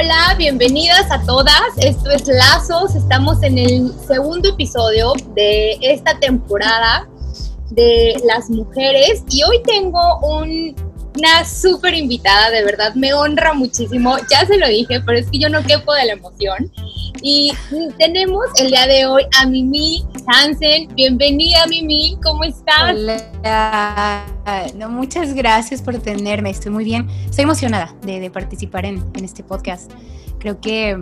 Hola, bienvenidas a todas. Esto es Lazos. Estamos en el segundo episodio de esta temporada de las mujeres y hoy tengo una súper invitada, de verdad me honra muchísimo. Ya se lo dije, pero es que yo no quepo de la emoción. Y tenemos el día de hoy a Mimi Hansen. Bienvenida, Mimi, ¿cómo estás? Hola. No, muchas gracias por tenerme, estoy muy bien. Estoy emocionada de, participar en, este podcast. Creo que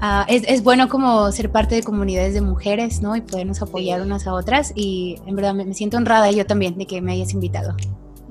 ah, es, bueno como ser parte de comunidades de mujeres, ¿no? Y podernos apoyar unas a otras. Y en verdad me, me siento honrada yo también de que me hayas invitado.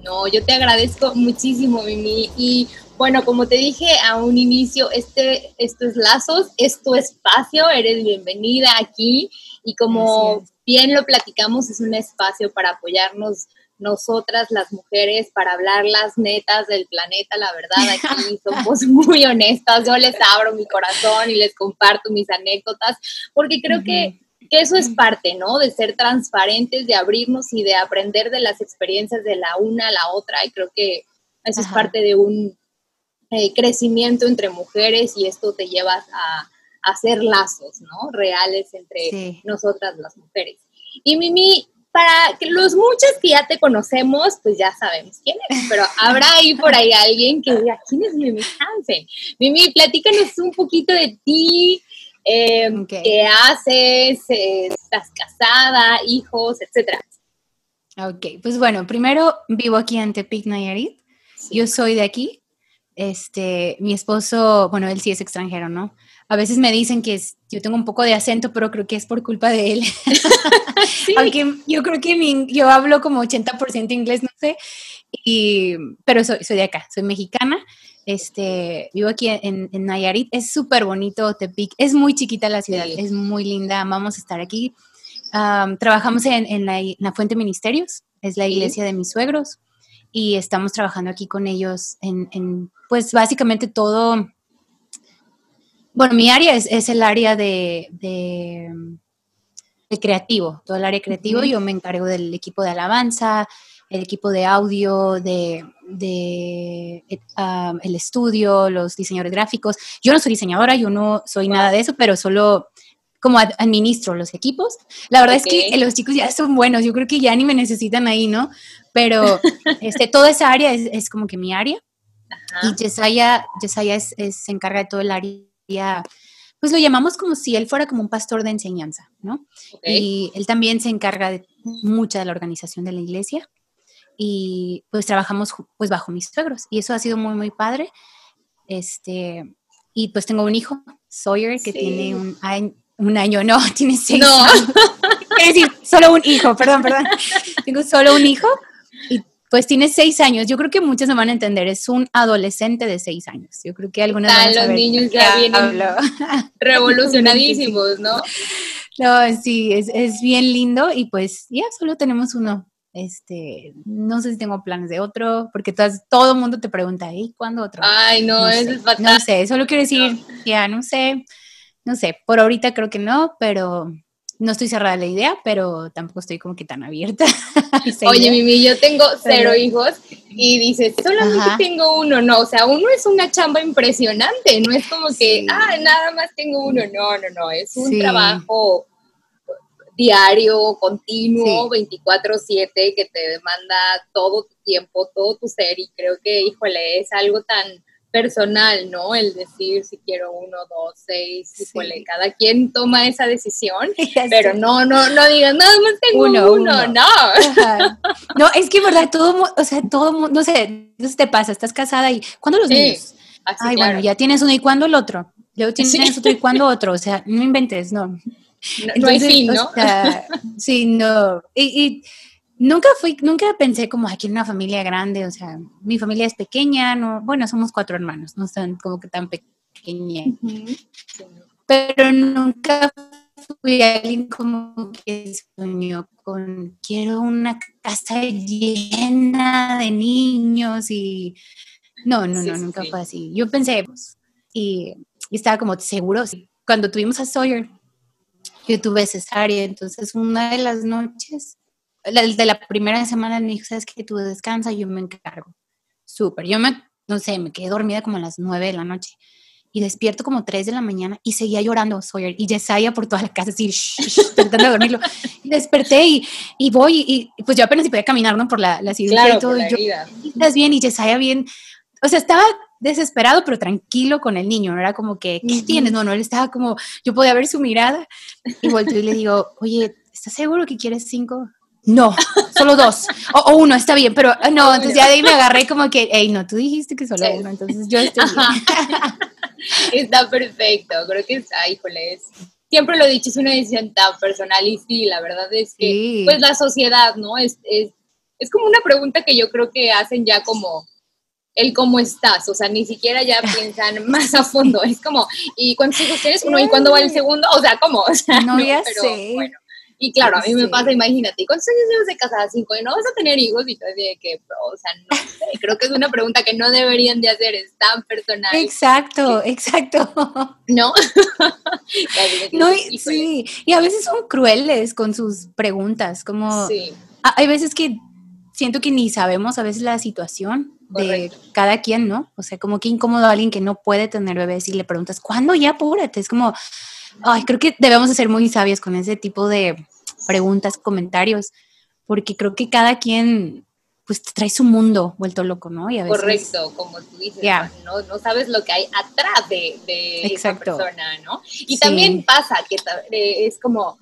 No, yo te agradezco muchísimo, Mimi. Y bueno, como te dije a un inicio, este, esto es Lazos, es tu espacio, eres bienvenida aquí y como bien lo platicamos, es un espacio para apoyarnos nosotras las mujeres para hablar las netas del planeta, la verdad, aquí somos muy honestas, yo les abro mi corazón y les comparto mis anécdotas, porque creo que, que, eso es parte, ¿no? De ser transparentes, de abrirnos y de aprender de las experiencias de la una a la otra, y creo que eso es parte de un, eh, crecimiento entre mujeres y esto te lleva a, hacer lazos, ¿no? Reales entre nosotras las mujeres. Y Mimi, para que los muchos que ya te conocemos, pues ya sabemos quién eres, pero habrá ahí por ahí alguien que diga, ¿quién es Mimi Hansen? Mimi, platícanos un poquito de ti, em, qué haces, estás casada, hijos, etcétera. Ok, pues bueno, primero vivo aquí en Tepic, Nayarit. Yo soy de aquí, este, mi esposo, bueno, él sí es extranjero, ¿no? A veces me dicen que yo tengo un poco de acento, pero creo que es por culpa de él. Aunque yo creo que yo hablo como 80% inglés, no sé, y, pero soy, soy de acá, soy mexicana. Este, vivo aquí en, Nayarit, es súper bonito Tepic, es muy chiquita la ciudad, es muy linda, vamos a estar aquí. trabajamos en, la, Fuente Ministerios, es la iglesia de mis suegros y estamos trabajando aquí con ellos en, pues básicamente todo, bueno, mi área es, el área de, de, creativo, todo el área creativo, yo me encargo del equipo de alabanza, el equipo de audio, de, de um, el estudio, los diseñadores gráficos. Yo no soy diseñadora, yo no soy nada de eso, pero solo como administro los equipos. La verdad es que los chicos ya son buenos, yo creo que ya ni me necesitan ahí, ¿no? Pero este, toda esa área es, como que mi área. Y Jesiah, es, se encarga de todo el área, pues lo llamamos como si él fuera como un pastor de enseñanza, ¿no? Y él también se encarga de mucha de la organización de la iglesia. Y pues trabajamos pues bajo mis suegros. Y eso ha sido muy, muy padre. Este, y pues tengo un hijo, Sawyer, que tiene un, un año, no, tiene seis no. Es decir, solo un hijo, perdón, perdón. Tengo solo un hijo y pues tiene seis años. Yo creo que muchos se van a entender, es un adolescente de seis años. Yo creo que algunos van a los niños ya vienen revolucionadísimos, ¿no? No, sí, es, es bien lindo y pues ya solo tenemos uno. Este, no sé si tengo planes de otro, porque todo el mundo te pregunta, ¿y cuándo otro? Ay, no, eso es fatal. No sé, solo quiero decir, ya, no sé, no sé, por ahorita creo que no, pero no estoy cerrada a la idea, pero tampoco estoy como que tan abierta. Oye, Mimi, yo tengo cero hijos y dices, solamente tengo uno, no, o sea, uno es una chamba impresionante, no es como que, ah, nada más tengo uno, no, no, no, es un trabajo diario, continuo, 24/7, que te demanda todo tu tiempo, todo tu ser. Y creo que, híjole, es algo tan personal, ¿no? El decir si quiero uno, dos, seis, sí. cada quien toma esa decisión, pero no, no, no digas, nada más tengo uno, uno, no. No, es que, ¿verdad? Todo, o sea, todo no sé, no te pasa, estás casada y, ¿cuándo los niños? Ay, bueno, ya tienes uno, ¿y cuándo el otro? Luego tienes otro, ¿y cuándo otro? O sea, no inventes, no. No, hay fin, ¿no? sí, no. y Nunca fui, nunca pensé como aquí en una familia grande, o sea, mi familia es pequeña, no, bueno, somos cuatro hermanos, no son como que tan pequeña. Pero nunca fui alguien como que soñó con quiero una casa llena de niños y no, no, no, nunca fue así. Yo pensé pues, y, y, estaba como seguro. Cuando tuvimos a Sawyer, yo tuve cesárea, entonces una de las noches de la primera semana me dijo, sabes que tú descansa, yo me encargo. Súper. Yo me, no sé, me quedé dormida como a las nueve de la noche. y despierto como 3 de la mañana y seguía llorando Sawyer y Yesaya por toda la casa así, tratando de dormirlo. desperté y, y voy y, pues yo apenas podía caminar, ¿no? Por la, la ciudad y todo. y yo, ¿estás bien? Y Yesaya bien, o sea, estaba desesperado, pero tranquilo con el niño, no era como que, ¿qué tienes? No, no, él estaba como, yo podía ver su mirada y volteo y le digo, oye, ¿estás seguro que quieres cinco? No, solo dos. O, uno, está bien, pero ah, no, entonces ya de ahí me agarré como que, hey, no, tú dijiste que solo uno, entonces yo estoy Está perfecto, creo que está, híjole, siempre lo he dicho, es una decisión tan personal y sí, la verdad es que, pues la sociedad, ¿no? Es, es, es como una pregunta que yo creo que hacen ya como el cómo estás, o sea, ni siquiera ya piensan más a fondo, es como, ¿y cuántos hijos tienes? Uno, ¿y cuándo va el segundo? O sea, ¿cómo? O sea, no, ya sé. Bueno, y claro, a mí me pasa, imagínate, ¿cuántos años llevas de casada? Cinco, y no vas a tener hijos, y yo decía que, o sea, no sé, creo que es una pregunta que no deberían de hacer, es tan personal. Exacto, exacto. ¿No? no, sí, y a veces son crueles con sus preguntas, como, sí. hay veces que siento que ni sabemos a veces la situación de cada quien, ¿no? O sea, como que incómodo a alguien que no puede tener bebés y le preguntas, ¿cuándo ya? Apúrate, es como, ay, creo que debemos de ser muy sabios con ese tipo de preguntas, comentarios, porque creo que cada quien pues trae su mundo vuelto loco, ¿no? Y a veces, Correcto, como tú dices, no, no, sabes lo que hay atrás de, de esa persona, ¿no? Y también pasa que eh, es como,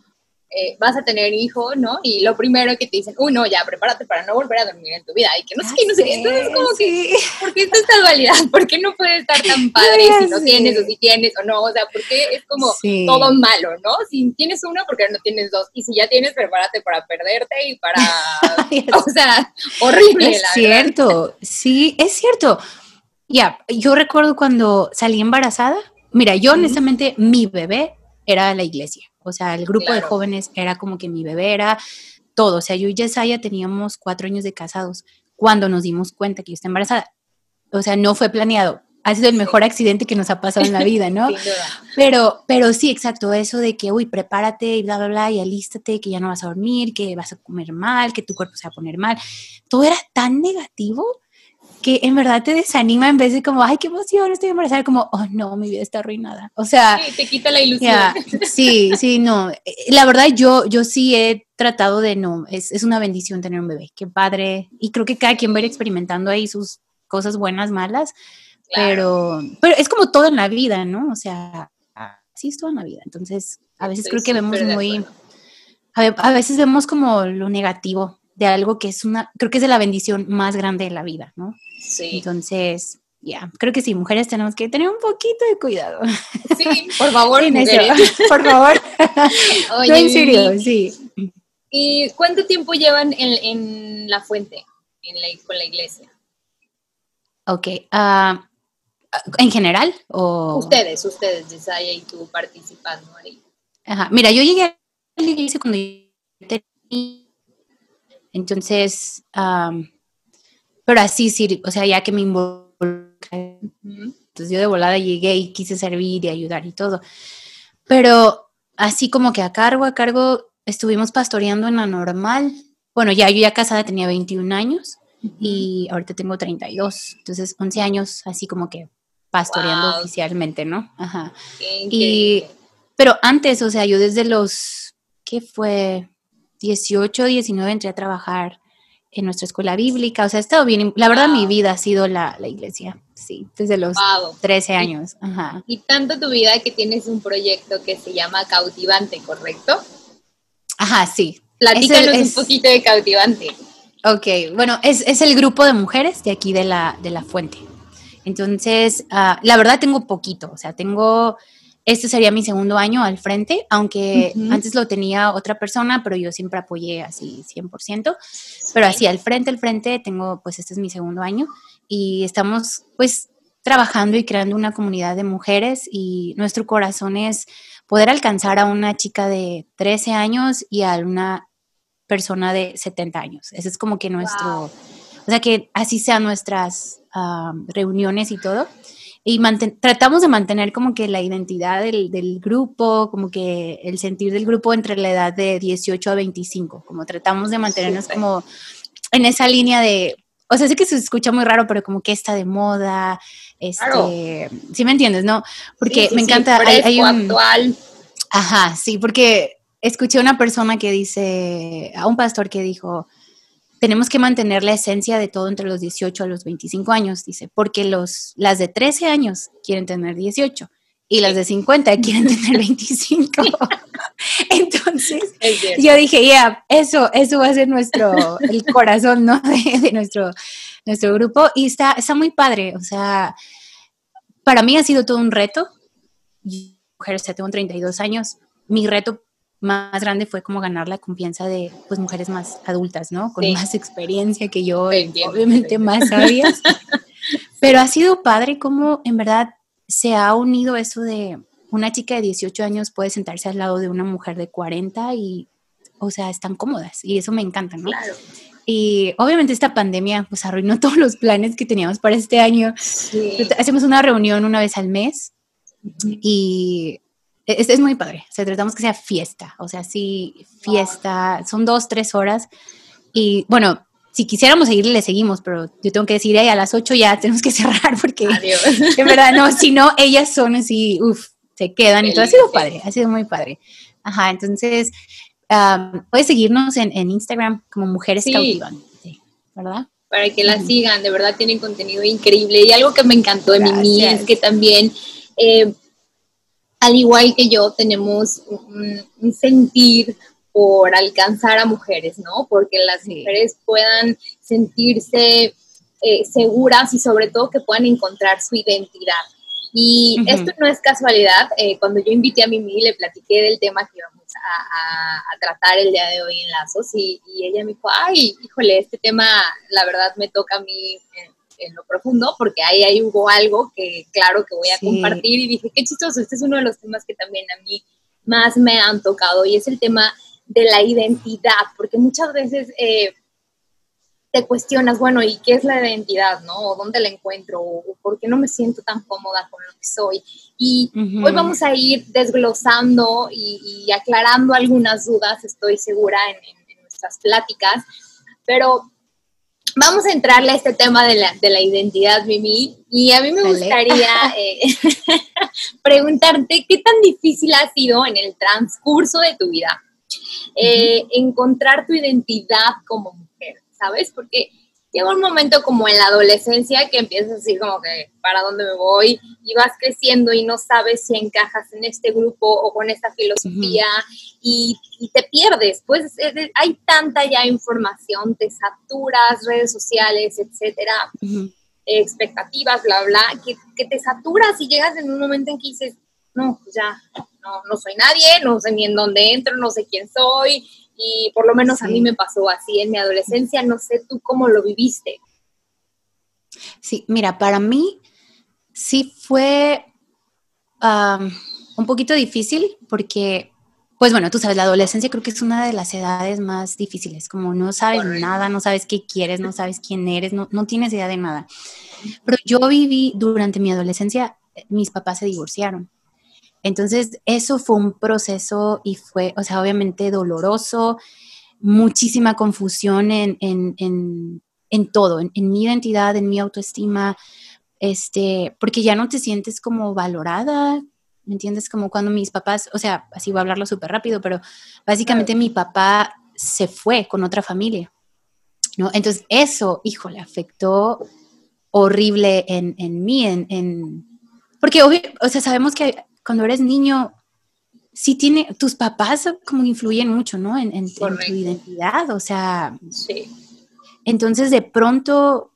eh, vas a tener hijo, ¿no? Y lo primero que te dicen, uy, no, ya, prepárate para no volver a dormir en tu vida. Y que no sé qué, no sé qué. Entonces, como que, ¿por qué esta dualidad? ¿Por qué no puede estar tan padre si no tienes o si tienes o no? O sea, ¿por qué es como todo malo, no? Si tienes uno, porque no tienes dos? Y si ya tienes, prepárate para perderte y para. o sea, horrible, es cierto, sí, es cierto. Ya, yo recuerdo cuando salí embarazada. Mira, yo honestamente, mi bebé era la iglesia. O sea, el grupo de jóvenes era como que mi bebé era todo. O sea, yo y Yesaya teníamos cuatro años de casados cuando nos dimos cuenta que yo estaba embarazada. O sea, no fue planeado. Ha sido el mejor accidente que nos ha pasado en la vida, ¿no? pero, pero sí, exacto, eso de que, uy, prepárate y bla, bla, bla, y alístate, que ya no vas a dormir, que vas a comer mal, que tu cuerpo se va a poner mal. Todo era tan negativo que en verdad te desanima en vez de como, ay, qué emoción, estoy embarazada, como, oh no, mi vida está arruinada. O sea, sí, te quita la ilusión. sí, sí, no. Eh, la verdad, yo, yo sí he tratado de no, es, es, una bendición tener un bebé, qué padre. Y creo que cada quien va a ir experimentando ahí sus cosas buenas, malas, pero, pero es como todo en la vida, ¿no? O sea, sí es todo en la vida. Entonces, a veces creo que vemos muy, a veces vemos como lo negativo de algo que es una, creo que es de la bendición más grande de la vida, ¿no? Sí. Entonces, ya, creo que sí, mujeres tenemos que tener un poquito de cuidado. Sí, por favor, por favor. Oye, no, en serio, sí. ¿Y cuánto tiempo llevan en, la fuente, en la, con la iglesia? Ok, ah, ¿en general? O... Ustedes, ustedes, Yesaya y tú participando ahí. Ajá, mira, yo llegué a la iglesia cuando tenía entonces, pero así sí, o sea, ya que me involucré, entonces yo de volada llegué y quise servir y ayudar y todo. Pero así como que a cargo, a cargo, estuvimos pastoreando en la normal. Bueno, ya yo ya casada tenía 21 años y ahorita tengo 32, entonces 11 años así como que pastoreando oficialmente, ¿no? Ajá. y, pero antes, o sea, yo desde los, ¿qué fue? 18, 19 entré a trabajar en nuestra escuela bíblica, o sea, he estado bien, la verdad mi vida ha sido la, iglesia, sí, desde los 13 años. Ajá. Y tanto tu vida que tienes un proyecto que se llama Cautivante, ¿correcto? Ajá, sí. Platícanos un poquito de Cautivante. Ok, bueno, es, el grupo de mujeres de aquí de la, de la fuente. Entonces, ah, la verdad tengo poquito, o sea, tengo este sería mi segundo año al frente, aunque antes lo tenía otra persona, pero yo siempre apoyé así 100%. Pero así al frente, al frente, tengo, pues este es mi segundo año y estamos pues trabajando y creando una comunidad de mujeres y nuestro corazón es poder alcanzar a una chica de 13 años y a una persona de 70 años. Ese es como que nuestro, o sea, que así sean nuestras ah, reuniones y todo y tratamos de mantener como que la identidad del, del, grupo, como que el sentir del grupo entre la edad de 18 a 25, como tratamos de mantenernos como en esa línea de o sea, sé que se escucha muy raro, pero como que está de moda, este, ¿sí me entiendes, no? Porque me encanta, hay, un... actual. Ajá, sí, porque escuché a una persona que dice, a un pastor que dijo, tenemos que mantener la esencia de todo entre los 18 a los 25 años, dice, porque los, las de 13 años quieren tener 18 y las de 50 quieren tener 25. Entonces, yo dije, ya, eso, eso va a ser nuestro, el corazón, ¿no? De, nuestro, nuestro grupo. Y está, está muy padre. O sea, para mí ha sido todo un reto. Mujer, o sea, tengo 32 años. Mi reto más grande fue como ganar la confianza de pues mujeres más adultas, ¿no? Con más experiencia que yo, obviamente más sabias. Pero ha sido padre como en verdad se ha unido eso de una chica de 18 años puede sentarse al lado de una mujer de 40 y, o sea, están cómodas y eso me encanta, ¿no? Claro. Y obviamente esta pandemia pues arruinó todos los planes que teníamos para este año. Hacemos una reunión una vez al mes y es, es, muy padre. O sea, tratamos que sea fiesta, o sea, sí, fiesta. Son dos, tres horas. Y bueno, si quisiéramos seguir, le seguimos, pero yo tengo que decir, a las 8 ya tenemos que cerrar porque Adiós. de verdad, no, si no, ellas son así, uff, se quedan y todo. Ha sido padre, ha sido muy padre. Ajá, entonces, puedes seguirnos en, Instagram como Mujeres sí. ¿verdad? Para que la sigan, de verdad tienen contenido increíble. Y algo que me encantó de Mimi es que también eh, al igual que yo, tenemos un, sentir por alcanzar a mujeres, ¿no? Porque las mujeres puedan sentirse eh, seguras y sobre todo que puedan encontrar su identidad. Y esto no es casualidad. Eh, cuando yo invité a Mimi, le platiqué del tema que íbamos a, tratar el día de hoy en Lazos y, y, ella me dijo, ay, híjole, este tema la verdad me toca a mí en lo profundo, porque ahí, ahí hubo algo que claro que voy a compartir y dije, qué chistoso, este es uno de los temas que también a mí más me han tocado y es el tema de la identidad, porque muchas veces eh, te cuestionas, bueno, ¿y qué es la identidad, no? ¿Dónde la encuentro? ¿O por qué no me siento tan cómoda con lo que soy? Y hoy vamos a ir desglosando y, aclarando algunas dudas, estoy segura, en, en nuestras pláticas, pero vamos a entrarle a este tema de la, de la identidad, Mimi. Y a mí me gustaría eh, preguntarte qué tan difícil ha sido en el transcurso de tu vida eh, encontrar tu identidad como mujer, ¿sabes? Porque llega un momento como en la adolescencia que empiezas a decir como que para dónde me voy y vas creciendo y no sabes si encajas en este grupo o con esta filosofía y, te pierdes. Pues hay tanta ya información, te saturas, redes sociales, etcétera, expectativas, bla, bla, que, que, te saturas y llegas en un momento en que dices, no, pues ya, no, no soy nadie, no sé ni en dónde entro, no sé quién soy, y por lo menos a mí me pasó así en mi adolescencia, no sé tú cómo lo viviste. Sí, mira, para mí sí fue un poquito difícil porque, pues bueno, tú sabes, la adolescencia creo que es una de las edades más difíciles, como no sabes nada, no sabes qué quieres, no sabes quién eres, no, no tienes idea de nada. Pero yo viví durante mi adolescencia, mis papás se divorciaron. Entonces, eso fue un proceso y fue, o sea, obviamente doloroso, muchísima confusión en, en, en, en todo, en, mi identidad, en mi autoestima, este, porque ya no te sientes como valorada, ¿me entiendes? Como cuando mis papás, o sea, así voy a hablarlo súper rápido, pero básicamente mi papá se fue con otra familia, ¿no? Entonces, eso, hijo, le afectó horrible en, en mí, en, porque, o sea, sabemos que cuando eres niño, sí tiene, tus papás como influyen mucho, ¿no? En, tu identidad, o sea. Sí. Entonces de pronto,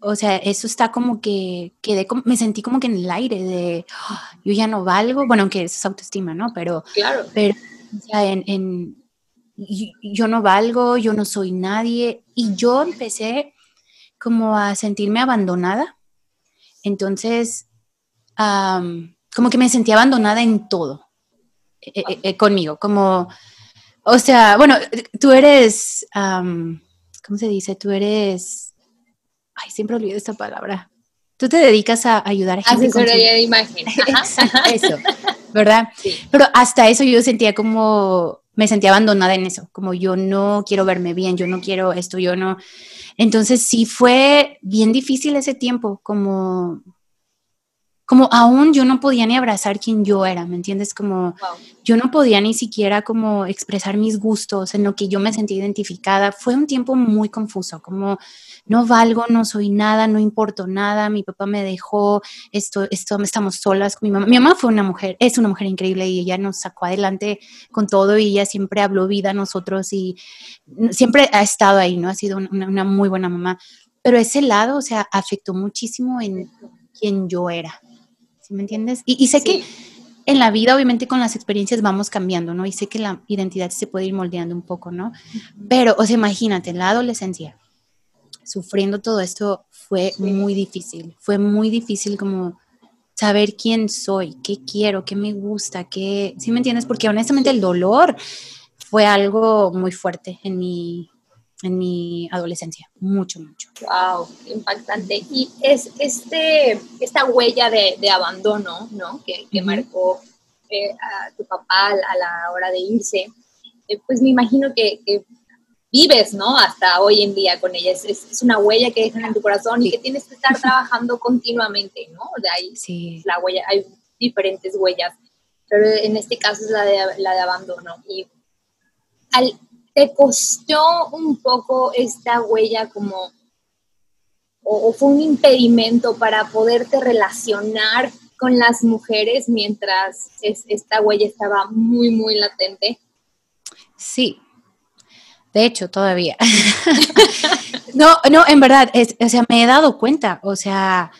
o sea, eso está como que quedé, me sentí como que en el aire de, ah, yo ya no valgo, bueno, aunque eso es autoestima, ¿no? Pero, claro. pero o sea, en, en yo no valgo, yo no soy nadie, y yo empecé como a sentirme abandonada. Entonces, como que me sentía abandonada en todo eh, eh, eh, conmigo, como, o sea, bueno, tú eres, ¿cómo se dice? Tú eres, ay, siempre olvido esta palabra. Tú te dedicas a ayudar a gente. Asesoría de imagen. eso, ¿verdad? Pero hasta eso yo sentía como, me sentía abandonada en eso, como yo no quiero verme bien, yo no quiero esto, yo no. Entonces sí fue bien difícil ese tiempo, como como aún yo no podía ni abrazar quien yo era, ¿me entiendes? Como yo no podía ni siquiera como expresar mis gustos en lo que yo me sentía identificada. Fue un tiempo muy confuso, como no valgo, no soy nada, no importo nada, mi papá me dejó, esto, esto, estamos solas con mi mamá. Mi mamá fue una mujer, es una mujer increíble y ella nos sacó adelante con todo y ella siempre habló vida a nosotros y siempre ha estado ahí, ¿no? Ha sido una, una muy buena mamá. Pero ese lado, o sea, afectó muchísimo en quien yo era. ¿Sí me entiendes? Y, sé que en la vida, obviamente, con las experiencias vamos cambiando, ¿no? Y sé que la identidad se puede ir moldeando un poco, ¿no? Pero, o sea, imagínate, en la adolescencia, sufriendo todo esto fue muy difícil, fue muy difícil como saber quién soy, qué quiero, qué me gusta, qué, ¿sí me entiendes? Porque honestamente el dolor fue algo muy fuerte en mi, en mi adolescencia, mucho, mucho. Wow, impactante. Y es este, esta huella de, de abandono, ¿no? Que, que marcó eh, a tu papá a la hora de irse, eh, pues me imagino que, que, vives, ¿no? Hasta hoy en día con ella. Es, es, una huella que dejan en tu corazón y que tienes que estar trabajando continuamente, ¿no? De ahí sí. la huella, hay diferentes huellas, pero en este caso es la de, la de abandono. Y al ¿Te costó un poco esta huella como, o, fue un impedimento para poderte relacionar con las mujeres mientras esta huella estaba muy, muy latente? Sí, de hecho, todavía. no, no, en verdad, o sea, me he dado cuenta, o sea,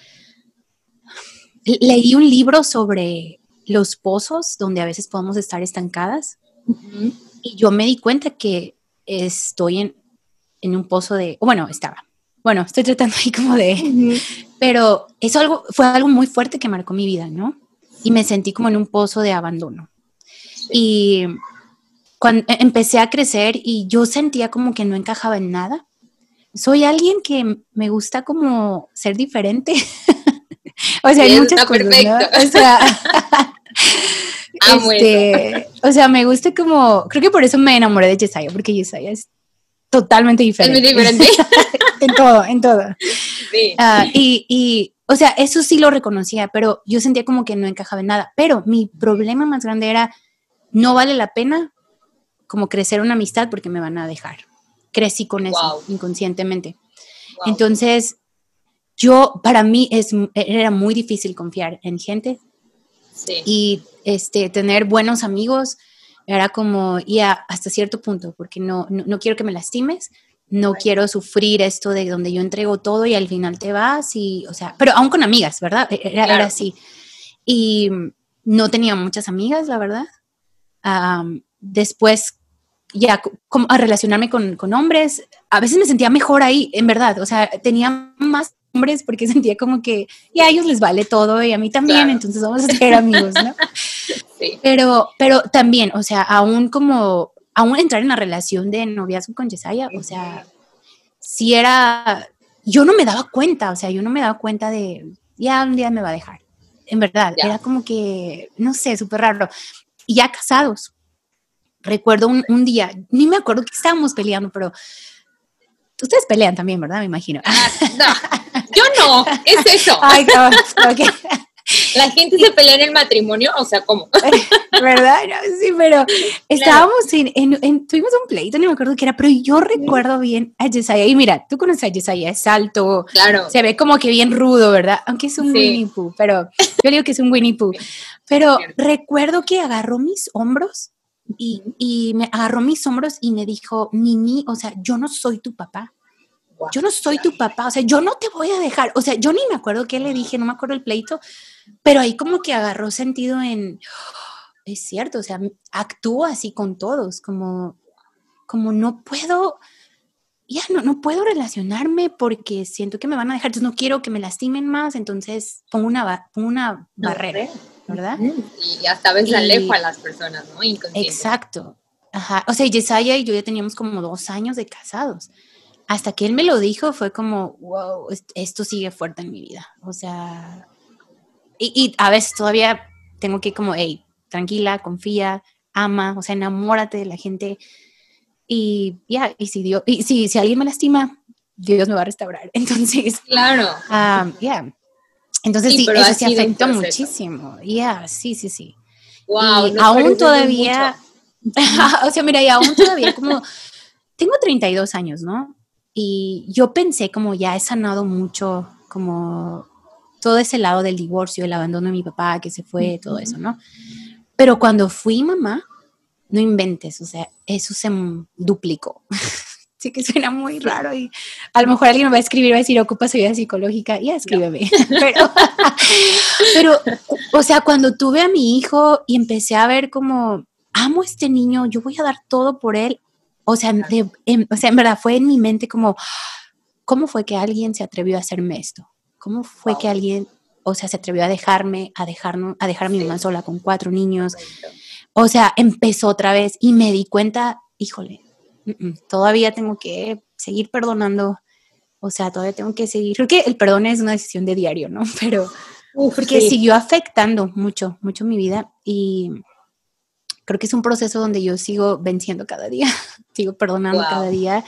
leí un libro sobre los pozos donde a veces podemos estar estancadas. Y yo me di cuenta que estoy en, en un pozo de, bueno, estaba. Bueno, estoy tratando ahí como de, pero eso algo, fue algo muy fuerte que marcó mi vida, ¿no? Y me sentí como en un pozo de abandono. Y cuando e, empecé a crecer y yo sentía como que no encajaba en nada. Soy alguien que me gusta como ser diferente. o sea, hay muchas cosas, ¿no? O sea, este, o sea, me gusta como, creo que por eso me enamoré de Yesaya, porque Yesaya es totalmente diferente. Es muy diferente. en todo, en todo. Sí. Ah, y, y, o sea, eso sí lo reconocía, pero yo sentía como que no encajaba en nada. Pero mi problema más grande era, no vale la pena como crecer una amistad porque me van a dejar. Crecí con eso inconscientemente. Entonces, yo, para mí es, era muy difícil confiar en gente y este, tener buenos amigos era como, ya hasta cierto punto, porque no, no, quiero que me lastimes, no quiero sufrir esto de donde yo entrego todo y al final te vas y, o sea, pero aún con amigas, ¿verdad? E-, era, era así. Y no tenía muchas amigas, la verdad. después, ya como a relacionarme con, con, hombres, a veces me sentía mejor ahí, en verdad. O sea, tenía más hombres porque sentía como que y a ellos les vale todo y a mí también, entonces vamos a ser amigos, ¿no? Sí. Pero, pero también, o sea, aún como, aún entrar en la relación de noviazgo con Yesaya, o sea, si era, yo no me daba cuenta, o sea, yo no me daba cuenta de, ya un día me va a dejar. En verdad, era como que, no sé, súper raro. Y ya casados. Recuerdo un, un día, ni me acuerdo que estábamos peleando, pero Ustedes pelean también, ¿verdad? Me imagino. Ah, no, yo no, es eso. Ay, okay. La gente se pelea en el matrimonio, o sea, ¿cómo? ¿Verdad? sí, pero estábamos en, en, tuvimos un pleito, no me acuerdo qué era, pero yo recuerdo bien a Yesaya. Y mira, tú conoces a Yesaya, es alto, claro. se ve como que bien rudo, ¿verdad? Aunque es un Winnie Pooh, pero yo digo que es un Winnie Pooh. Pero recuerdo que agarró mis hombros y, y, me agarró mis hombros y me dijo, Nini, o sea, yo no soy tu papá. Yo no soy tu papá, o sea, yo no te voy a dejar. O sea, yo ni me acuerdo qué le dije, no me acuerdo el pleito, pero ahí como que agarró sentido en, es cierto, o sea, actúo así con todos, como, como no puedo, ya no, no puedo relacionarme porque siento que me van a dejar, entonces no quiero que me lastimen más, entonces pongo una, pongo una barrera. ¿verdad? Y hasta a veces alejo a las personas, ¿no? Exacto. Ajá. O sea, Yesaya y yo ya teníamos como dos años de casados. Hasta que él me lo dijo, fue como, wow, esto sigue fuerte en mi vida. O sea, y, a veces todavía tengo que como, hey, tranquila, confía, ama, o sea, enamórate de la gente y ya, y si Dios, y si, si alguien me lastima, Dios me va a restaurar. Entonces, claro. Um, ya. Entonces sí, eso se afectó muchísimo. Ya, sí, sí, sí. Wow, y aún todavía, o sea, mira, y aún todavía como, tengo 32 años, ¿no? Y yo pensé como ya he sanado mucho, como todo ese lado del divorcio, el abandono de mi papá que se fue, todo eso, ¿no? Pero cuando fui mamá, no inventes, o sea, eso se duplicó. sí que suena muy raro y a lo mejor alguien me va a escribir va a decir, ocupa su vida psicológica, ya escríbeme. pero, pero, o sea, cuando tuve a mi hijo y empecé a ver como, amo a este niño, yo voy a dar todo por él, o sea, en, o sea, en verdad fue en mi mente como, ¿cómo fue que alguien se atrevió a hacerme esto? ¿Cómo fue que alguien, o sea, se atrevió a dejarme, a, dejarnos, a dejar a mi mamá sola con cuatro niños? O sea, empezó otra vez y me di cuenta, híjole, todavía tengo que seguir perdonando. O sea, todavía tengo que seguir. Creo que el perdón es una decisión de diario, ¿no? Pero porque siguió afectando mucho, mucho mi vida y creo que es un proceso donde yo sigo venciendo cada día, sigo perdonando cada día.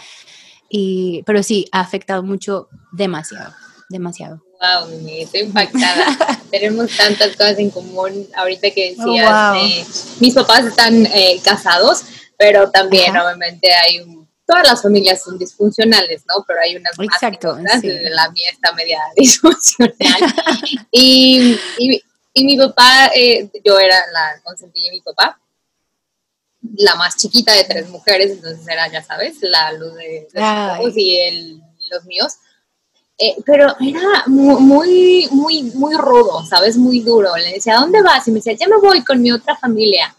Y, pero sí, ha afectado mucho, demasiado, demasiado. Wow, me estoy impactada. Tenemos tantas cosas en común. Ahorita que oh, decías, mis papás están eh, casados, pero también obviamente hay todas las familias son disfuncionales, ¿no? Pero hay unas Exacto, más la mía está media disfuncional. y, y, mi papá, eh, yo era la consentida de mi papá, la más chiquita de tres mujeres, entonces era, ya sabes, la luz de, los y el, los míos. Eh, pero era muy, muy, muy rudo, ¿sabes? Muy duro. Le decía, ¿a dónde vas? Y me decía, ya me voy con mi otra familia.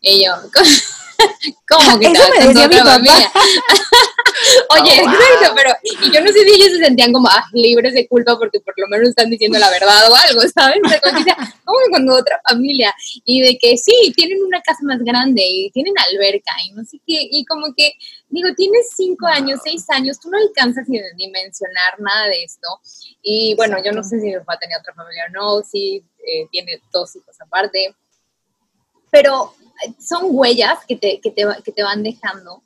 Y yo, ¿cómo que vas con tu otra familia? Oye, oh, pero y yo no sé si ellos se sentían como ah, libres de culpa porque por lo menos están diciendo la verdad o algo, ¿sabes? O sea, como con otra familia y de que sí, tienen una casa más grande y tienen alberca y no sé qué, y como que, digo, tienes cinco años, seis años, tú no alcanzas ni mencionar nada de esto. Y bueno, yo no sé si mi papá tenía otra familia o no, si eh, tiene dos hijos aparte, pero son huellas que te, que te, que te van dejando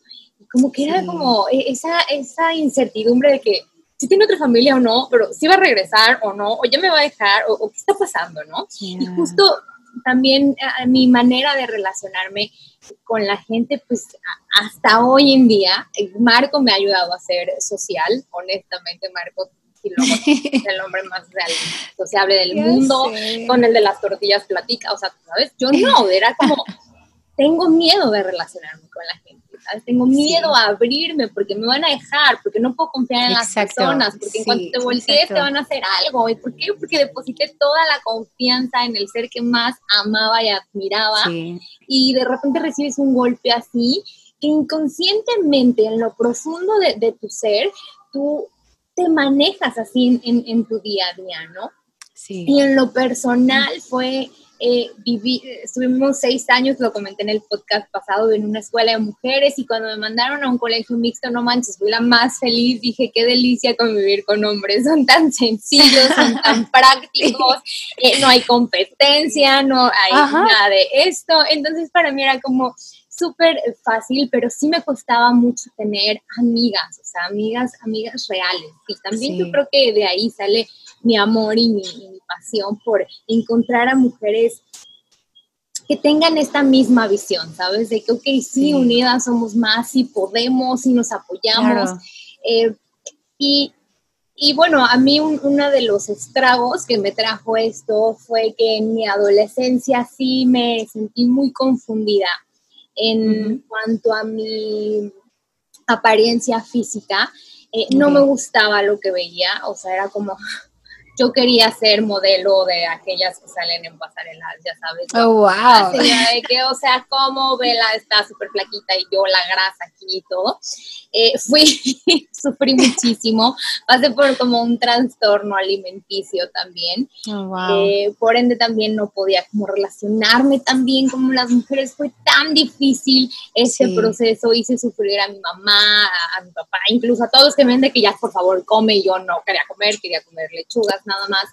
como que era como e, esa, esa incertidumbre de que si tiene otra familia o no, pero si va a regresar o no, o ya me va a dejar, o, qué está pasando, ¿no? Y justo también mi manera de relacionarme con la gente, pues hasta hoy en día, eh, Marco me ha ayudado a ser social, honestamente, Marco es el hombre más real, sociable del mundo, con el de las tortillas platica, o sea, ¿sabes? Yo no, era como, tengo miedo de relacionarme con la gente tengo miedo a abrirme porque me van a dejar, porque no puedo confiar en las personas, porque en cuanto te voltees te van a hacer algo. ¿Y por qué? Porque deposité toda la confianza en el ser que más amaba y admiraba y de repente recibes un golpe así que inconscientemente en lo profundo de, tu ser, tú te manejas así en, en, tu día a día, ¿no? Sí. Y en lo personal fue eh, viví, estuvimos seis años, lo comenté en el podcast pasado, en una escuela de mujeres y cuando me mandaron a un colegio mixto, no manches, fui la más feliz, dije, qué delicia convivir con hombres, son tan sencillos, son tan prácticos, eh, no hay competencia, no hay nada de esto, entonces para mí era como súper fácil, pero sí me costaba mucho tener amigas, o sea, amigas, amigas reales. Y también yo creo que de ahí sale mi amor y mi, pasión por encontrar a mujeres que tengan esta misma visión, ¿sabes? De que, ok, sí, unidas somos más y podemos y nos apoyamos. Eh, y, y, bueno, a mí uno de los estragos que me trajo esto fue que en mi adolescencia sí me sentí muy confundida en cuanto a mi apariencia física. Eh, no me gustaba lo que veía, o sea, era como, yo quería ser modelo de aquellas que salen en pasarelas, ya sabes. Oh, wow. de que, o sea, como Vela está súper flaquita y yo la grasa aquí y todo. Eh, fui, sufrí muchísimo, pasé por como un trastorno alimenticio también. Oh, wow. Eh, por ende también no podía como relacionarme tan bien como las mujeres, fue tan difícil ese proceso, hice sufrir a mi mamá, a, mi papá, incluso a todos que me de que ya por favor come y yo no quería comer, quería comer lechugas nada más.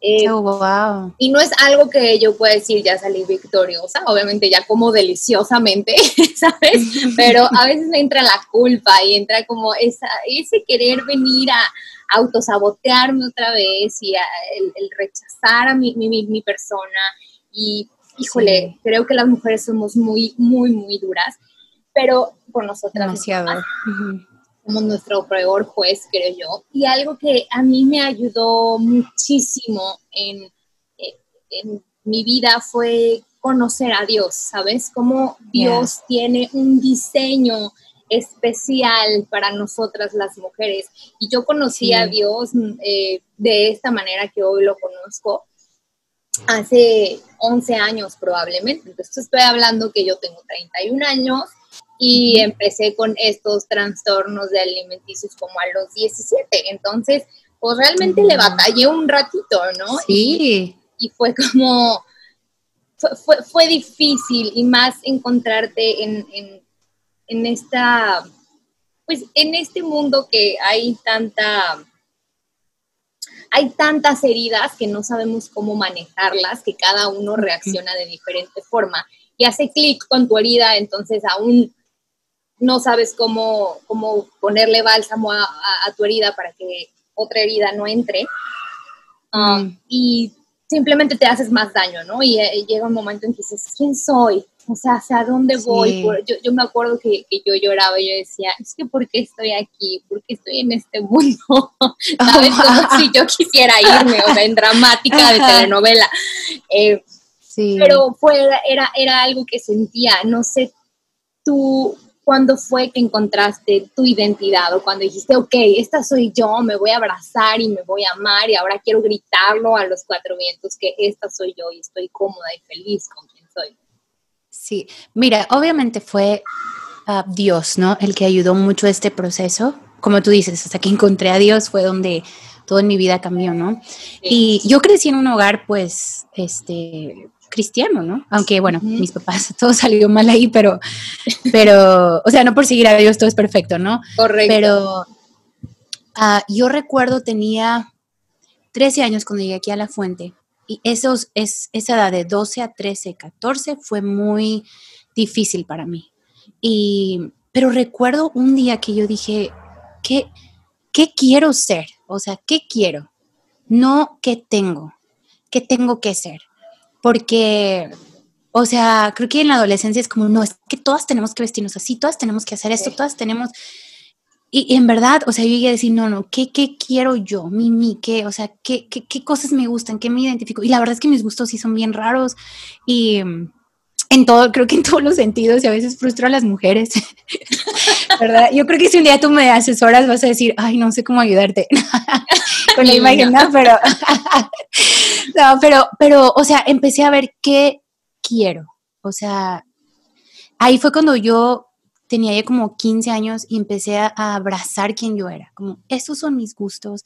Eh, oh, wow. Y no es algo que yo pueda decir ya salí victoriosa, obviamente ya como deliciosamente, ¿sabes? Pero a veces entra la culpa y entra como esa, ese querer venir a autosabotearme otra vez y el, rechazar a mi, mi, mi persona. Y híjole, creo que las mujeres somos muy, muy, muy duras, pero por nosotras. Demasiado. Somos nuestro peor juez, creo yo. Y algo que a mí me ayudó muchísimo en, en mi vida fue conocer a Dios, ¿sabes? Cómo Dios tiene un diseño especial para nosotras las mujeres. Y yo conocí a Dios eh, de esta manera que hoy lo conozco hace 11 años probablemente. Entonces estoy hablando que yo tengo 31 años y empecé con estos trastornos de alimenticios como a los 17. Entonces, pues realmente le batallé un ratito, ¿no? Sí. Y, fue como, fue, fue, difícil y más encontrarte en, en, en esta, pues en este mundo que hay tanta hay tantas heridas que no sabemos cómo manejarlas, que cada uno reacciona de diferente forma y hace clic con tu herida, entonces aún no sabes cómo, cómo ponerle bálsamo a, tu herida para que otra herida no entre. Um, y simplemente te haces más daño, ¿no? Y, y, llega un momento en que dices, ¿quién soy? o sea, ¿hacia dónde voy? yo, yo, me acuerdo que, que, yo lloraba y yo decía, es que ¿por qué estoy aquí? ¿Por qué estoy en este mundo? ¿Sabes? Como si yo quisiera irme, o sea, en dramática de telenovela. Eh, sí. Pero fue, era, era algo que sentía, no sé, tú, ¿cuándo fue que encontraste tu identidad? O cuando dijiste, ok, esta soy yo, me voy a abrazar y me voy a amar y ahora quiero gritarlo a los cuatro vientos que esta soy yo y estoy cómoda y feliz con quien soy. Sí, mira, obviamente fue ah, Dios, ¿no? El que ayudó mucho a este proceso. Como tú dices, hasta que encontré a Dios fue donde todo en mi vida cambió, ¿no? Y yo crecí en un hogar, pues, este, cristiano, ¿no? Aunque, bueno, mis papás, todo salió mal ahí, pero, pero, o sea, no por seguir a Dios todo es perfecto, ¿no? Correcto. Pero ah, yo recuerdo, tenía 13 años cuando llegué aquí a La Fuente y esos, es, esa edad de 12 a 13, 14 fue muy difícil para mí. Y, pero recuerdo un día que yo dije, ¿qué, ¿qué quiero ser? O sea, ¿qué quiero? No qué tengo, qué tengo que ser. Porque, o sea, creo que en la adolescencia es como, no, es que todas tenemos que vestirnos así, todas tenemos que hacer esto, todas tenemos y, en verdad, o sea, yo llegué a decir, no, no, ¿qué, qué quiero yo? Mi, mi, ¿qué? O sea, ¿qué, ¿qué, qué, cosas me gustan? ¿Qué me identifico? Y la verdad es que mis gustos sí son bien raros y en todo, creo que en todos los sentidos y a veces frustro a las mujeres, ¿verdad? Yo creo que si un día tú me asesoras vas a decir, ay, no sé cómo ayudarte con la imagen, ¿no? Pero, no, pero, pero, o sea, empecé a ver qué quiero. O sea, ahí fue cuando yo tenía ya como 15 años y empecé a, abrazar quien yo era, como estos son mis gustos,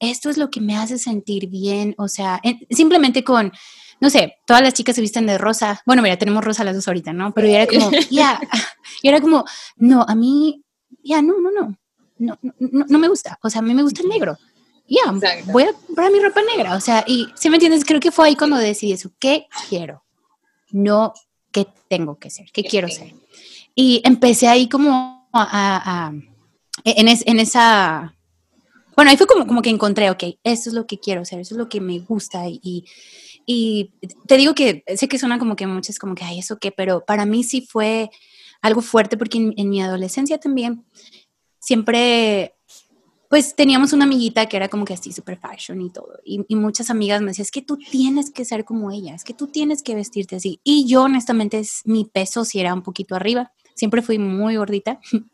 esto es lo que me hace sentir bien, o sea, simplemente con, no sé, todas las chicas se visten de rosa, bueno, mira, tenemos rosa las dos ahorita, ¿no? Pero yo era como, ya, yo era como, no, a mí, ya, no, no, no, no, no, no, me gusta, o sea, a mí me gusta el negro. Ya, voy a comprar mi ropa negra, o sea, y si me entiendes, creo que fue ahí cuando decidí eso, ¿qué quiero? No qué tengo que ser, qué quiero ser. Y empecé ahí como a, en, en, esa, bueno, ahí fue como, como que encontré, ok, esto es lo que quiero hacer, eso es lo que me gusta y, y te digo que sé que suena como que muchas como que, ay, eso qué, pero para mí sí fue algo fuerte porque en, mi adolescencia también siempre, pues teníamos una amiguita que era como que así super fashion y todo. Y, y, muchas amigas me decían, es que tú tienes que ser como ella, es que tú tienes que vestirte así. Y yo honestamente es, mi peso sí era un poquito arriba siempre fui muy gordita.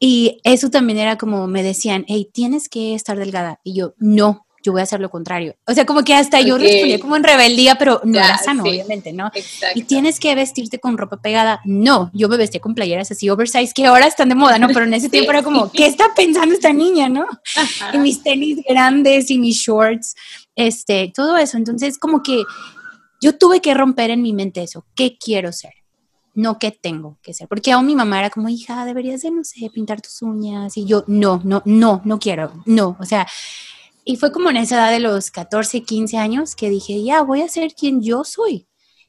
Y eso también era como me decían, hey, tienes que estar delgada. Y yo, no, yo voy a hacer lo contrario. O sea, como que hasta yo respondía como en rebeldía, pero no era sano, obviamente, ¿no? Y tienes que vestirte con ropa pegada. No, yo me vestía con playeras así oversize, que ahora están de moda, ¿no? Pero en ese tiempo era como, ¿qué está pensando esta niña, no? Y mis tenis grandes y mis shorts, este, todo eso. Entonces, como que yo tuve que romper en mi mente eso. ¿Qué quiero ser? no que tengo que ser. Porque aún mi mamá era como, hija, deberías de, no sé, pintar tus uñas. Y yo, no, no, no, no quiero, no. O sea, Y fue como en esa edad de los 14, 15 años que dije, ya, voy a ser quien yo soy.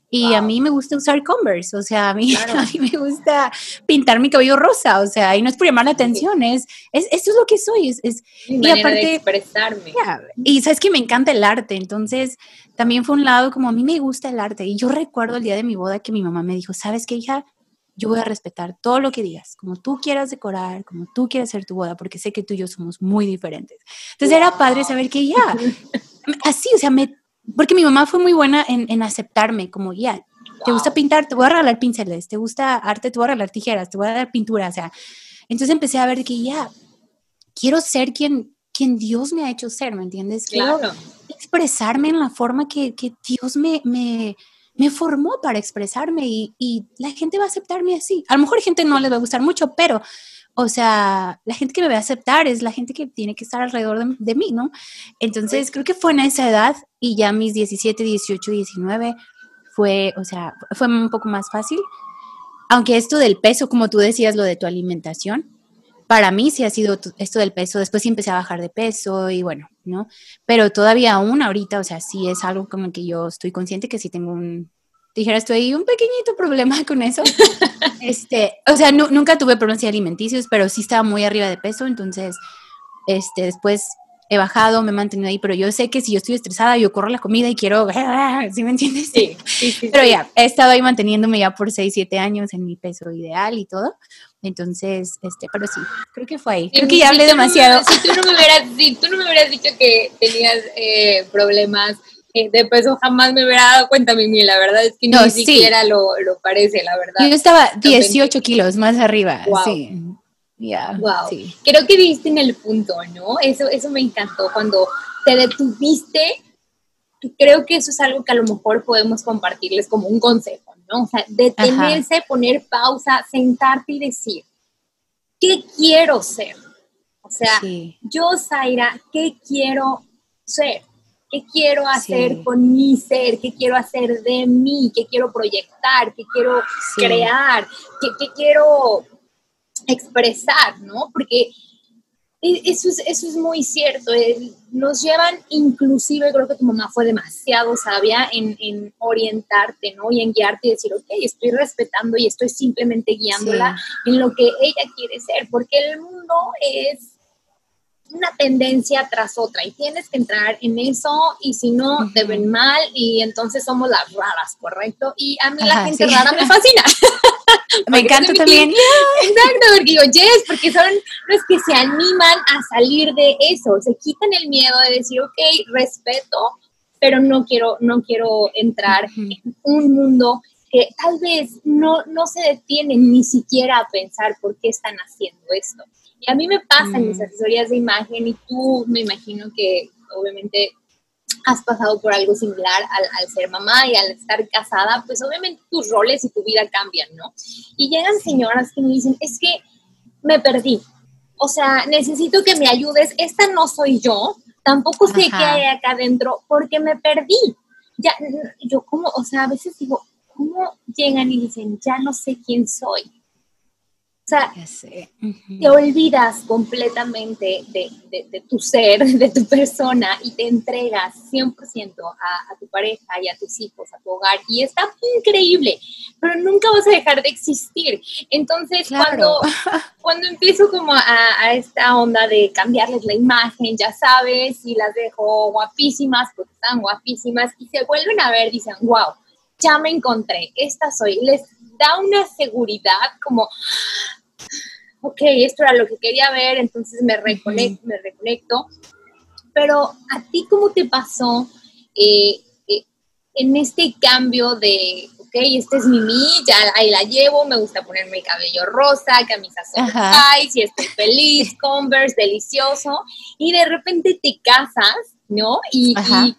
Y a mí me gusta usar Converse, o sea, a mí, a mí me gusta pintar mi cabello rosa, o sea, y no es por llamar la atención, es, es esto es lo que soy, es, es y aparte, de expresarme. y sabes que me encanta el arte, entonces también fue un lado como a mí me gusta el arte, y yo recuerdo el día de mi boda que mi mamá me dijo, ¿sabes qué, hija? Yo voy a respetar todo lo que digas, como tú quieras decorar, como tú quieras hacer tu boda, porque sé que tú y yo somos muy diferentes. Entonces era padre saber que ya, así, o sea, me porque mi mamá fue muy buena en, aceptarme, como, ya, te gusta pintar, te voy a regalar pinceles, te gusta arte, te voy a regalar tijeras, te voy a dar pintura, o sea, entonces empecé a ver que ya, quiero ser quien, quien Dios me ha hecho ser, ¿me entiendes? Quiero expresarme en la forma que, Dios me, me, me, formó para expresarme y, y, la gente va a aceptarme así. A lo mejor gente no le va a gustar mucho, pero o sea, la gente que me va a aceptar es la gente que tiene que estar alrededor de, mí, ¿no? Entonces, creo que fue en esa edad y ya mis 17, 18, 19 fue, o sea, fue un poco más fácil. Aunque esto del peso, como tú decías, lo de tu alimentación, para mí sí ha sido esto del peso. Después sí empecé a bajar de peso y bueno, ¿no? Pero todavía aún ahorita, o sea, sí es algo como que yo estoy consciente que sí tengo un, dijera, estoy un pequeñito problema con eso. este, o sea, nunca tuve problemas alimenticios, pero sí estaba muy arriba de peso, entonces, este, después he bajado, me he mantenido ahí, pero yo sé que si yo estoy estresada, yo corro la comida y quiero, ¿sí me entiendes? Sí, sí, sí Pero ya, he estado ahí manteniéndome ya por 6, 7 años en mi peso ideal y todo. Entonces, este, pero sí, creo que fue ahí. Creo que ya hablé demasiado. si, tú no me hubieras, si tú no me hubieras dicho que tenías eh, problemas eh, de peso jamás me hubiera dado cuenta, Mimi, la verdad es que ni siquiera lo, lo, parece, la verdad. Yo estaba 18 kilos más arriba, sí. wow. Creo que viste en el punto, ¿no? Eso, eso me encantó, cuando te detuviste, creo que eso es algo que a lo mejor podemos compartirles como un consejo, ¿no? O sea, detenerse, poner pausa, sentarte y decir, ¿qué quiero ser? O sea, yo, Zaira, ¿qué quiero ser? ¿Qué quiero hacer con mi ser? ¿Qué quiero hacer de mí? ¿Qué quiero proyectar? ¿Qué quiero crear? ¿Qué, quiero expresar? ¿No? Porque eso es, eso es muy cierto. Eh, nos llevan, inclusive, creo que tu mamá fue demasiado sabia en, en, orientarte, ¿no? Y en guiarte y decir, ok, estoy respetando y estoy simplemente guiándola en lo que ella quiere ser, porque el mundo es una tendencia tras otra y tienes que entrar en eso y si no te ven mal y entonces somos las raras, ¿correcto? Y a mí la gente rara me fascina. me encanta también. Exacto, porque digo, yes, porque son los que se animan a salir de eso, se quitan el miedo de decir, ok, respeto, pero no quiero, no quiero entrar en un mundo que tal vez no, no se detienen ni siquiera a pensar por qué están haciendo esto. Y a mí me pasan mis mm. asesorías de imagen y tú me imagino que obviamente has pasado por algo similar al, ser mamá y al estar casada, pues obviamente tus roles y tu vida cambian, ¿no? Y llegan señoras que me dicen, es que me perdí. O sea, necesito que me ayudes. Esta no soy yo. Tampoco sé qué hay acá adentro porque me perdí. Ya, yo como, o sea, a veces digo, ¿cómo llegan y dicen, ya no sé quién soy? O sea, te olvidas completamente de, tu ser, de tu persona y te entregas 100% a, a, tu pareja y a tus hijos, a tu hogar. Y está increíble, pero nunca vas a dejar de existir. Entonces, cuando, cuando empiezo como a, a, esta onda de cambiarles la imagen, ya sabes, y las dejo guapísimas porque están guapísimas y se vuelven a ver, dicen, wow, ya me encontré, esta soy. Les da una seguridad como ok, esto era lo que quería ver, entonces me reconecto, me reconecto. Pero a ti, ¿cómo te pasó eh, eh, en este cambio de, ok, esta es mi mí, ya ahí la llevo, me gusta ponerme el cabello rosa, camisas high, y estoy feliz, Converse, delicioso, y de repente te casas, ¿no? Y,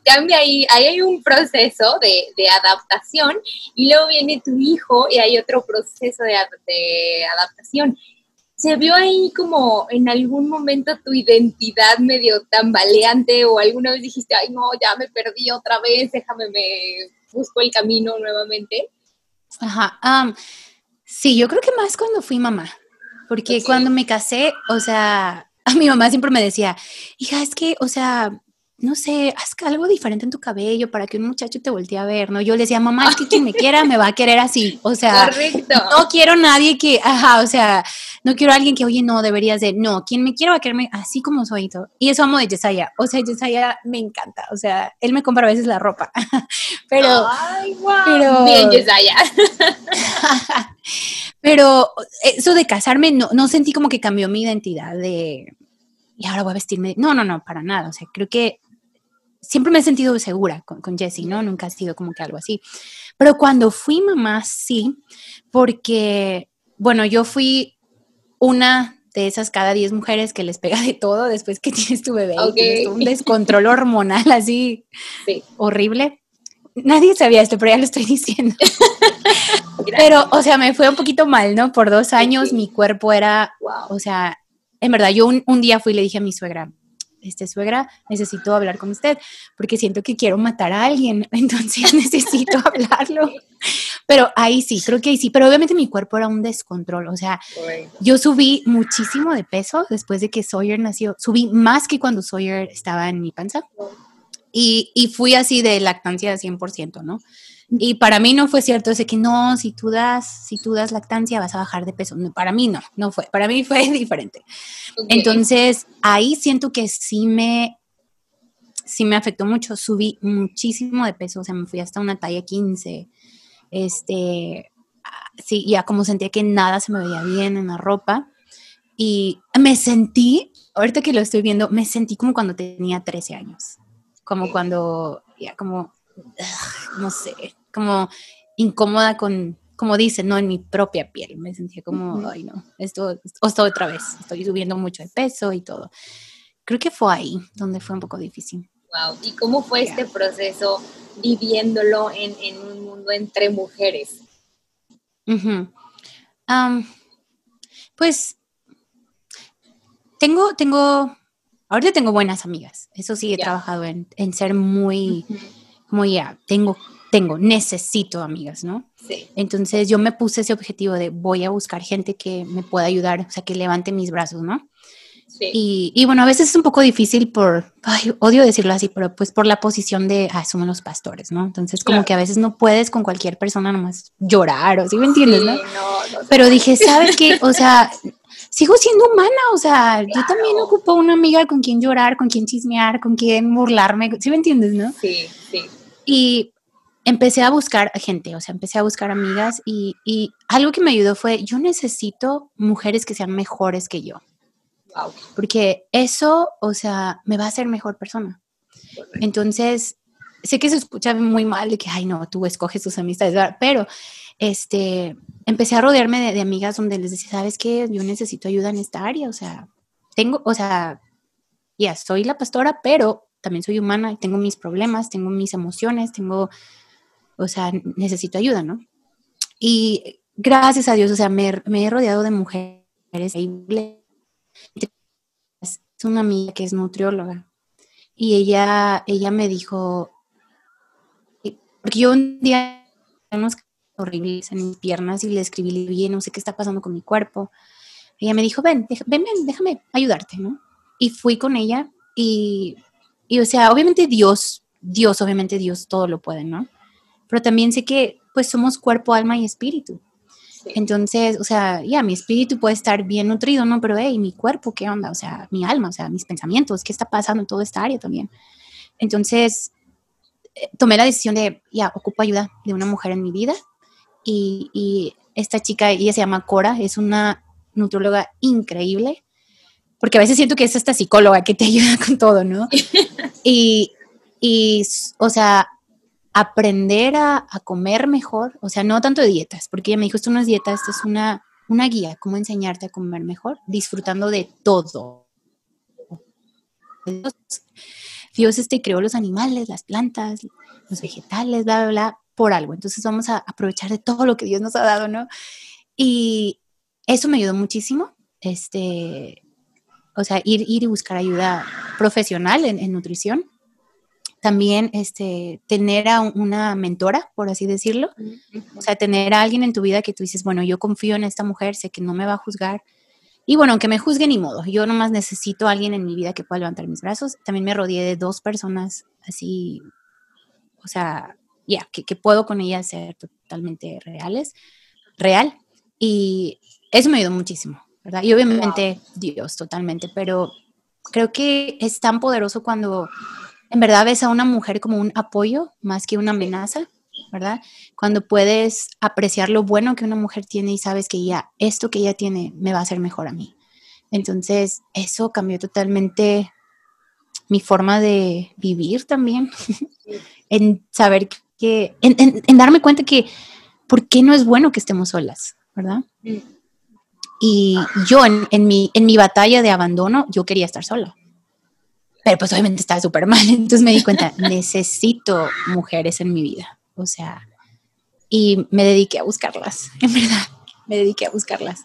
cambia ahí, ahí hay un proceso de, de, adaptación, y luego viene tu hijo y hay otro proceso de, de adaptación. ¿Se vio ahí como en algún momento tu identidad medio tambaleante o alguna vez dijiste, ay no, ya me perdí otra vez, déjame, me busco el camino nuevamente? Ajá, sí, yo creo que más cuando fui mamá, porque cuando me casé, o sea, a mi mamá siempre me decía, hija, es que, o sea, no sé, haz algo diferente en tu cabello para que un muchacho te voltee a ver, ¿no? Yo le decía, mamá, es que quien me quiera me va a querer así, o sea, no quiero nadie que, ajá, o sea, no quiero a alguien que, oye, no, deberías de, no, quien me quiera va a quererme así como soy y todo. Y eso amo de Yesaya, o sea, Yesaya me encanta, o sea, él me compra a veces la ropa, pero... Ay, wow. Bien, Yesaya. pero eso de casarme, no, no sentí como que cambió mi identidad de y ahora voy a vestirme. No, no, no, para nada. O sea, creo que siempre me he sentido segura con, con Jessie, ¿no? Nunca ha sido como que algo así. Pero cuando fui mamá, sí, porque, bueno, yo fui una de esas cada 10 mujeres que les pega de todo después que tienes tu bebé. un descontrol hormonal así horrible. Nadie sabía esto, pero ya lo estoy diciendo. pero, o sea, me fue un poquito mal, ¿no? Por dos años mi cuerpo era, o sea, en verdad, yo un, un día fui y le dije a mi suegra, este, suegra, necesito hablar con usted porque siento que quiero matar a alguien, entonces necesito hablarlo. Pero ahí sí, creo que ahí sí, pero obviamente mi cuerpo era un descontrol, o sea, yo subí muchísimo de peso después de que Sawyer nació, subí más que cuando Sawyer estaba en mi panza y, y fui así de lactancia de 100%, ¿no? Y para mí no fue cierto ese que no, si tú das, si tú das lactancia vas a bajar de peso. para mí no, no fue. Para mí fue diferente. Entonces, ahí siento que sí me, sí me afectó mucho. Subí muchísimo de peso, o sea, me fui hasta una talla 15. Este, sí, ya como sentía que nada se me veía bien en la ropa. Y me sentí, ahorita que lo estoy viendo, me sentí como cuando tenía 13 años. Como cuando, ya como, no sé, como incómoda con, como dicen, no en mi propia piel. Me sentía como, ay no, esto, esto otra vez, estoy subiendo mucho de peso y todo. Creo que fue ahí donde fue un poco difícil. Wow, ¿y cómo fue este proceso viviéndolo en, en, un mundo entre mujeres? pues tengo, tengo, ahorita tengo buenas amigas. Eso sí, he trabajado en, en, ser muy, muy, ya, tengo tengo, necesito amigas, ¿no? Sí. Entonces yo me puse ese objetivo de voy a buscar gente que me pueda ayudar, o sea, que levante mis brazos, ¿no? Sí. Y, y, bueno, a veces es un poco difícil por, ay, odio decirlo así, pero pues por la posición de, ah, somos los pastores, ¿no? Entonces como que a veces no puedes con cualquier persona nomás llorar, o ¿sí me entiendes, no? no, no pero dije, ¿sabes qué? O sea, sigo siendo humana, o sea, yo también ocupo una amiga con quien llorar, con quien chismear, con quien burlarme, ¿sí me entiendes, no? Sí, sí. Y empecé a buscar gente, o sea, empecé a buscar amigas y, algo que me ayudó fue, yo necesito mujeres que sean mejores que yo. Porque eso, o sea, me va a hacer mejor persona. Entonces, sé que se escucha muy mal de que, ay, no, tú escoges tus amistades, pero este, empecé a rodearme de, amigas donde les decía, ¿sabes qué? Yo necesito ayuda en esta área, o sea, tengo, o sea, ya, soy la pastora, pero también soy humana y tengo mis problemas, tengo mis emociones, tengo o sea, necesito ayuda, ¿no? Y gracias a Dios, o sea, me, he rodeado de mujeres Es una amiga que es nutrióloga y ella, ella me dijo, porque yo un día unos horribles en mis piernas y le escribí, bien, no sé qué está pasando con mi cuerpo. Ella me dijo, ven, ven, ven, déjame ayudarte, ¿no? Y fui con ella y, y, o sea, obviamente Dios, Dios, obviamente Dios todo lo puede, ¿no? Pero también sé que pues somos cuerpo, alma y espíritu. Entonces, o sea, ya, mi espíritu puede estar bien nutrido, ¿no? Pero, hey, mi cuerpo, ¿qué onda? O sea, mi alma, o sea, mis pensamientos, ¿qué está pasando en toda esta área también? Entonces, eh, tomé la decisión de, ya, ocupo ayuda de una mujer en mi vida. Y, y esta chica, ella se llama Cora, es una nutróloga increíble, porque a veces siento que es esta psicóloga que te ayuda con todo, ¿no? y, y, o sea, aprender a, comer mejor, o sea, no tanto de dietas, porque ella me dijo, esto no es dieta, esto es una, una guía, cómo enseñarte a comer mejor, disfrutando de todo. Dios este, creó los animales, las plantas, los vegetales, bla, bla, bla, por algo. Entonces vamos a aprovechar de todo lo que Dios nos ha dado, ¿no? Y eso me ayudó muchísimo. Este, o sea, ir, ir y buscar ayuda profesional en nutrición también este, tener a una mentora, por así decirlo. O sea, tener a alguien en tu vida que tú dices, bueno, yo confío en esta mujer, sé que no me va a juzgar. Y bueno, aunque me juzgue ni modo, yo nomás necesito a alguien en mi vida que pueda levantar mis brazos. También me rodeé de dos personas así, o sea, ya, que, que, puedo con ellas ser totalmente reales, real. Y eso me ayudó muchísimo, ¿verdad? Y obviamente Dios, totalmente, pero creo que es tan poderoso cuando en verdad ves a una mujer como un apoyo más que una amenaza ¿verdad? Cuando puedes apreciar lo bueno que una mujer tiene y sabes que ya esto que ella tiene me va a hacer mejor a mí. Entonces, eso cambió totalmente mi forma de vivir también, en saber que, en, darme cuenta que, ¿por qué no es bueno que estemos solas, verdad? Y yo en, mi, en mi batalla de abandono, yo quería estar sola. Pero pues obviamente estaba súper mal. Entonces me di cuenta, necesito mujeres en mi vida. O sea, y me dediqué a buscarlas, en verdad, me dediqué a buscarlas.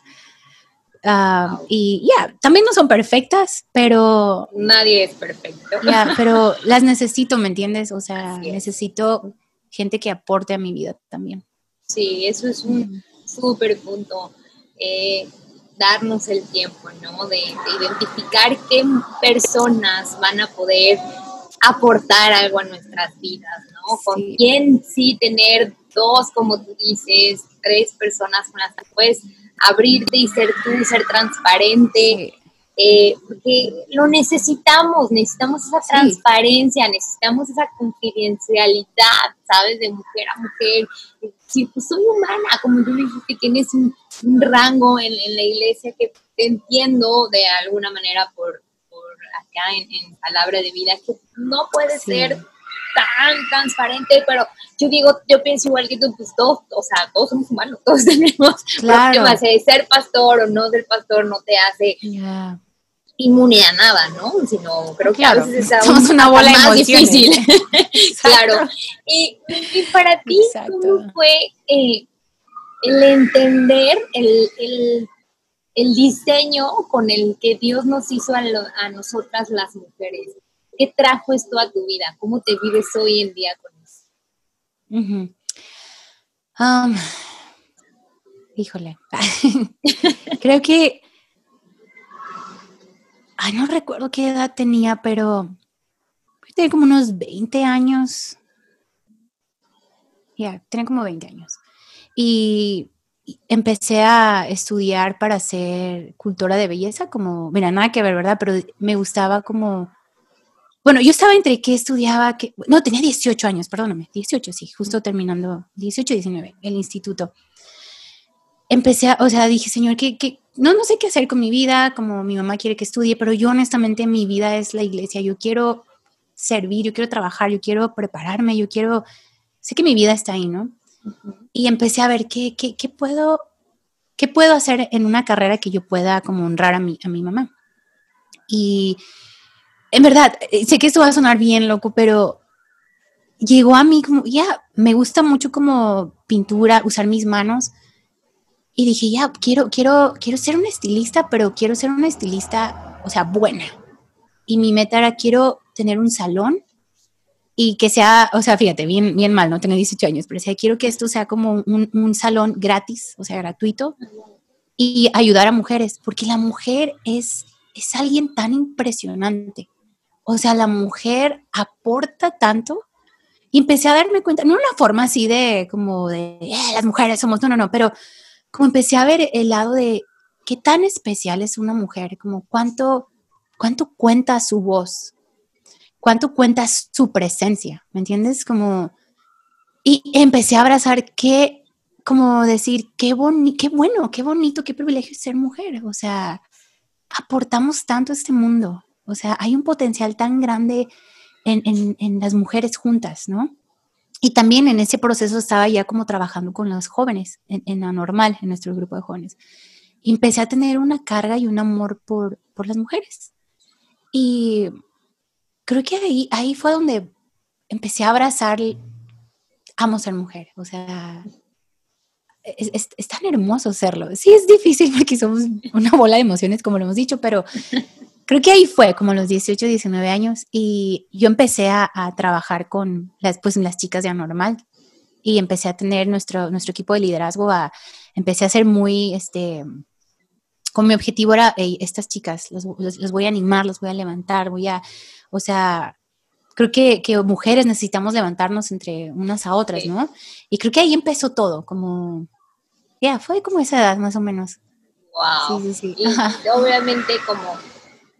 Ah, y ya, también no son perfectas, pero... Nadie es perfecto. Ya, pero las necesito, ¿me entiendes? O sea, necesito gente que aporte a mi vida también. Sí, eso es un súper punto. Eh, darnos el tiempo, ¿no? De, de, identificar qué personas van a poder aportar algo a nuestras vidas, ¿no? Con quién sí tener dos, como tú dices, tres personas con las que puedes abrirte y ser tú, ser transparente. Eh, porque lo necesitamos, necesitamos esa transparencia, necesitamos esa confidencialidad, ¿sabes? De mujer a mujer. Si pues soy humana, como tú dices que tienes un, rango en, en, la iglesia que te entiendo de alguna manera por, acá en, Palabra de Vida, que no puede ser tan transparente, pero yo digo, yo pienso igual que tú, pues todos, o sea, todos somos humanos, todos tenemos problemas, eh, ser pastor o no ser pastor no te hace inmune a nada, ¿no? Sino creo que a veces es somos una bola más difícil. claro. Y, para ti, ¿cómo fue eh, el entender el, el el diseño con el que Dios nos hizo a, nosotras las mujeres. ¿Qué trajo esto a tu vida? ¿Cómo te vives hoy en día con eso? Um, híjole, creo que, ay, no recuerdo qué edad tenía, pero tenía como unos 20 años. Ya, tenía como 20 años. Y empecé a estudiar para ser cultora de belleza, como, mira, nada que ver, ¿verdad? Pero me gustaba como, bueno, yo estaba entre qué estudiaba, que, no, tenía 18 años, perdóname, 18, sí, justo terminando, 18, 19, el instituto. Empecé a, o sea, dije, señor, que, que no, no sé qué hacer con mi vida, como mi mamá quiere que estudie, pero yo honestamente mi vida es la iglesia, yo quiero servir, yo quiero trabajar, yo quiero prepararme, yo quiero, sé que mi vida está ahí, ¿no? Y empecé a ver qué, qué, qué, puedo, qué puedo hacer en una carrera que yo pueda como honrar a mi, a mi mamá. Y en verdad, eh, sé que esto va a sonar bien loco, pero llegó a mí como, ya, me gusta mucho como pintura, usar mis manos. Y dije, ya, quiero, quiero, quiero ser una estilista, pero quiero ser una estilista, o sea, buena. Y mi meta era, quiero tener un salón y que sea, o sea, fíjate, bien, bien mal, no tengo 18 años, pero decía, quiero que esto sea como un, un, salón gratis, o sea, gratuito, y ayudar a mujeres, porque la mujer es, es alguien tan impresionante. O sea, la mujer aporta tanto. Y empecé a darme cuenta, no una forma así de como de eh, las mujeres somos, no, no, no, pero como empecé a ver el lado de qué tan especial es una mujer, como cuánto, cuánto cuenta su voz, cuánto cuenta su presencia, ¿me entiendes? Como, y empecé a abrazar qué, como decir, qué, boni qué bueno, qué bonito, qué privilegio ser mujer, o sea, aportamos tanto a este mundo, o sea, hay un potencial tan grande en, en, las mujeres juntas, ¿no? Y también en ese proceso estaba ya como trabajando con los jóvenes, en, en normal, en nuestro grupo de jóvenes. Y empecé a tener una carga y un amor por, por las mujeres. Y creo que ahí, ahí fue donde empecé a abrazar, amo ser mujer, o sea, es, tan hermoso serlo. Sí, es difícil porque somos una bola de emociones, como lo hemos dicho, pero creo que ahí fue, como los 18, 19 años, y yo empecé a, trabajar con las, pues, las chicas de Anormal y empecé a tener nuestro, nuestro equipo de liderazgo, a, empecé a ser muy, este, con mi objetivo era, estas chicas, los, voy a animar, los voy a levantar, voy a, o sea, creo que, que mujeres necesitamos levantarnos entre unas a otras, ¿no? Y creo que ahí empezó todo, como, ya, fue como esa edad más o menos. Wow. Sí, sí, sí. Y obviamente como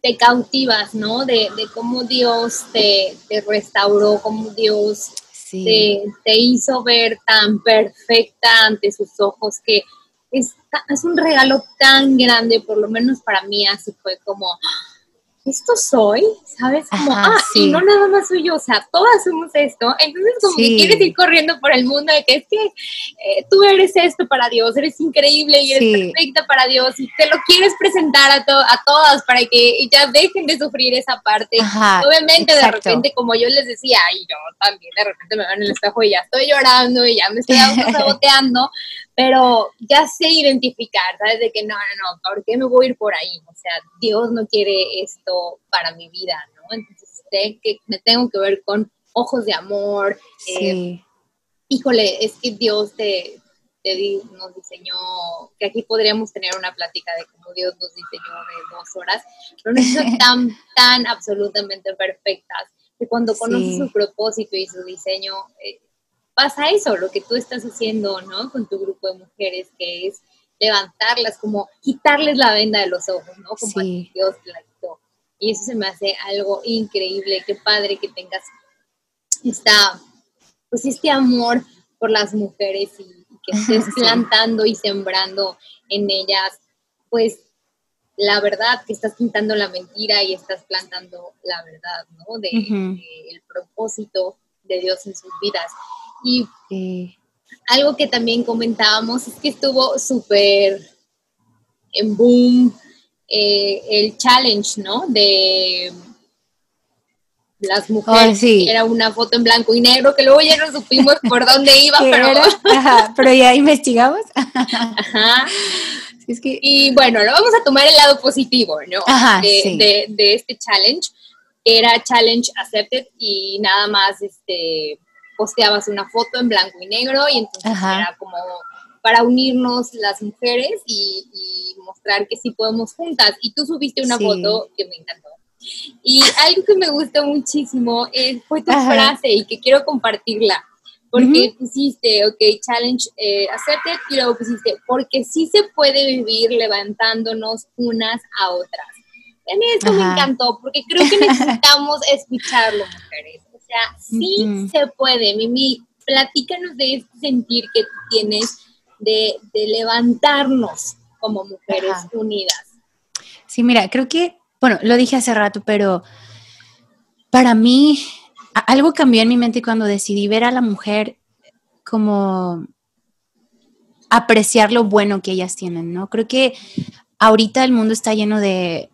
te cautivas, ¿no? De, de cómo Dios te, te, restauró, cómo Dios te, te, hizo ver tan perfecta ante sus ojos que es, es un regalo tan grande, por lo menos para mí así fue como, esto soy, ¿sabes? Como, ah, y no nada más soy yo, o sea, todas somos esto. Entonces, como que quieres ir corriendo por el mundo de que es que eh, tú eres esto para Dios, eres increíble y eres perfecta para Dios y te lo quieres presentar a, a todas para que ya dejen de sufrir esa parte. Obviamente, de repente, como yo les decía, y yo también de repente me veo en el espejo y ya estoy llorando y ya me estoy saboteando, pero ya sé identificar, ¿sabes? De que no, no, no, ¿por qué me voy a ir por ahí? O sea, Dios no quiere esto para mi vida, ¿no? Entonces, sé que me tengo que ver con ojos de amor. Eh, sí. híjole, es que Dios te, te, nos diseñó, que aquí podríamos tener una plática de cómo Dios nos diseñó de dos horas, pero no son tan, tan absolutamente perfectas, que cuando conoces su propósito y su diseño, eh, pasa eso, lo que tú estás haciendo, ¿no? Con tu grupo de mujeres, que es levantarlas, como quitarles la venda de los ojos, ¿no? Como Dios la quitó. Y eso se me hace algo increíble, qué padre que tengas esta, pues este amor por las mujeres y, que estés plantando y sembrando en ellas, pues la verdad, que estás pintando la mentira y estás plantando la verdad, ¿no? De, de el propósito de Dios en sus vidas. Y algo que también comentábamos es que estuvo súper en boom eh, el challenge, ¿no? De las mujeres. Era una foto en blanco y negro que luego ya no supimos por dónde iba, pero... pero ya investigamos. Ajá. Y bueno, lo vamos a tomar el lado positivo, ¿no? de, de, este challenge. Era challenge accepted y nada más este posteabas una foto en blanco y negro y entonces era como para unirnos las mujeres y, mostrar que sí podemos juntas. Y tú subiste una foto que me encantó. Y algo que me gustó muchísimo es, fue tu frase y que quiero compartirla. Porque pusiste, ok, challenge eh, accepted, y luego pusiste, porque sí se puede vivir levantándonos unas a otras. a mí esto me encantó, porque creo que necesitamos escucharlo, mujeres sea, sí se puede. Mimi, platícanos de este sentir que tienes de, levantarnos como mujeres unidas. Sí, mira, creo que, bueno, lo dije hace rato, pero para mí algo cambió en mi mente cuando decidí ver a la mujer como apreciar lo bueno que ellas tienen, ¿no? Creo que ahorita el mundo está lleno de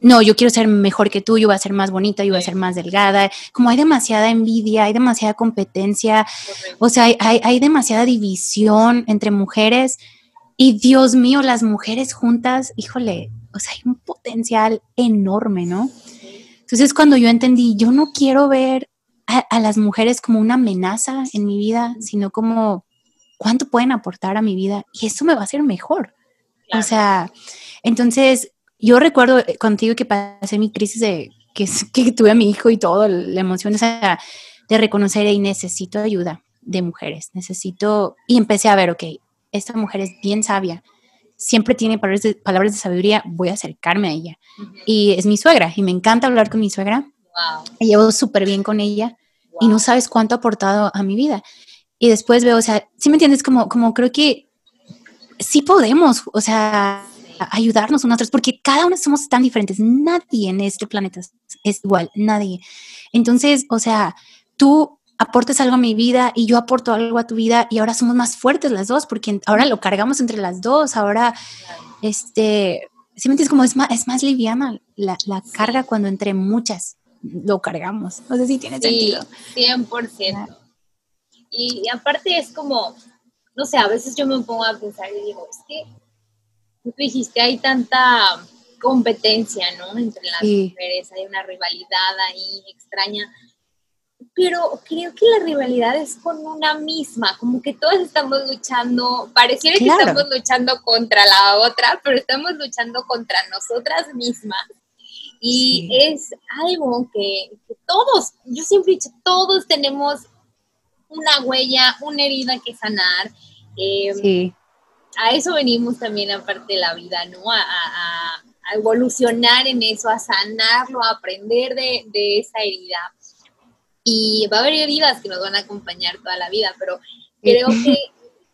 no, yo quiero ser mejor que tú, yo voy a ser más bonita, yo voy a ser más delgada. Como hay demasiada envidia, hay demasiada competencia, o sea, hay, demasiada división entre mujeres. Y Dios mío, las mujeres juntas, híjole, o sea, hay un potencial enorme, ¿no? Entonces, cuando yo entendí, yo no quiero ver a, las mujeres como una amenaza en mi vida, sino como cuánto pueden aportar a mi vida y eso me va a hacer mejor. O sea, entonces yo recuerdo eh, contigo que pasé mi crisis de que, que tuve a mi hijo y todo, la emoción esa de reconocer y necesito ayuda de mujeres, necesito, y empecé a ver, ok, esta mujer es bien sabia, siempre tiene palabras de, palabras de sabiduría, voy a acercarme a ella. Y es mi suegra, y me encanta hablar con mi suegra. Wow. Y llevo súper bien con ella, y no sabes cuánto ha aportado a mi vida. Y después veo, o sea, si me entiendes? Como, como creo que sí podemos, o sea, ayudarnos unos a otros, porque cada uno somos tan diferentes. Nadie en este planeta es igual, nadie. Entonces, o sea, tú aportes algo a mi vida y yo aporto algo a tu vida y ahora somos más fuertes las dos, porque ahora lo cargamos entre las dos, ahora, este, si me entiendes, como es más, es más liviana la, la carga cuando entre muchas lo cargamos. No sé si tiene sí, sentido. 100%. Y, y aparte es como, no sé, a veces yo me pongo a pensar y digo, es que tú dijiste, hay tanta competencia, ¿no? Entre las mujeres, hay una rivalidad ahí extraña. pero creo que la rivalidad es con una misma, como que todos estamos luchando, pareciera que estamos luchando contra la otra, pero estamos luchando contra nosotras mismas. Y es algo que, todos, yo siempre he dicho, todos tenemos una huella, una herida que sanar. Em, sí. A eso venimos también aparte de la vida, ¿no? A, a, evolucionar en eso, a sanarlo, a aprender de, de esa herida y va a haber heridas que nos van a acompañar toda la vida, pero creo que,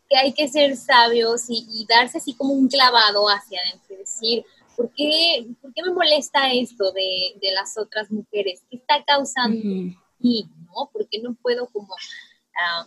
que hay que ser sabios y, darse así como un clavado hacia adentro y decir, ¿por qué, ¿por qué me molesta esto de, de, las otras mujeres? ¿Qué está causando y ¿no? ¿Por qué no puedo como ah,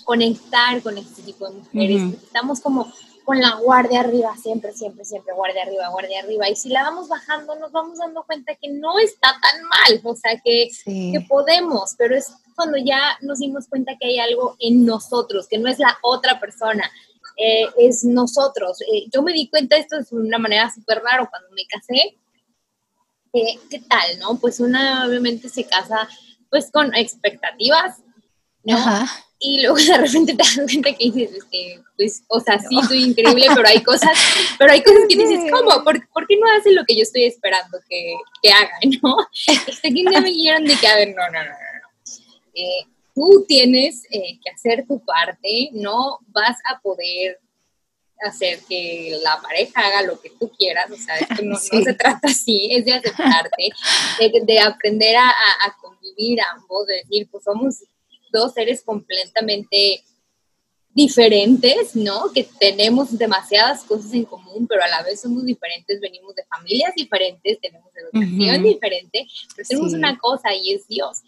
conectar con este tipo de mujeres? Estamos como con la guardia arriba, siempre, siempre, siempre, guardia arriba, guardia arriba. Y si la vamos bajando, nos vamos dando cuenta que no está tan mal, o sea, que, que podemos, pero es cuando ya nos dimos cuenta que hay algo en nosotros, que no es la otra persona, eh, es nosotros. Eh, yo me di cuenta de esto de una manera súper rara cuando me casé. Eh, ¿Qué tal, no? Pues una obviamente se casa pues con expectativas, ¿no? Ajá y luego de repente te das cuenta que dices, este, pues, o sea, sí, soy increíble, pero hay cosas, pero hay cosas que dices, ¿cómo? ¿Por, qué no hacen lo que yo estoy esperando que, que hagan, no? Este, que me dijeron de que, a ver, no, no, no, no, eh, tú tienes eh, que hacer tu parte, no vas a poder hacer que la pareja haga lo que tú quieras, o sea, esto no, se trata así, es de aceptarte, de, de aprender a, a, convivir ambos, de decir, pues somos dos seres completamente diferentes, ¿no? Que tenemos demasiadas cosas en común, pero a la vez somos diferentes, venimos de familias diferentes, tenemos educación diferente, pero tenemos una cosa y es Dios.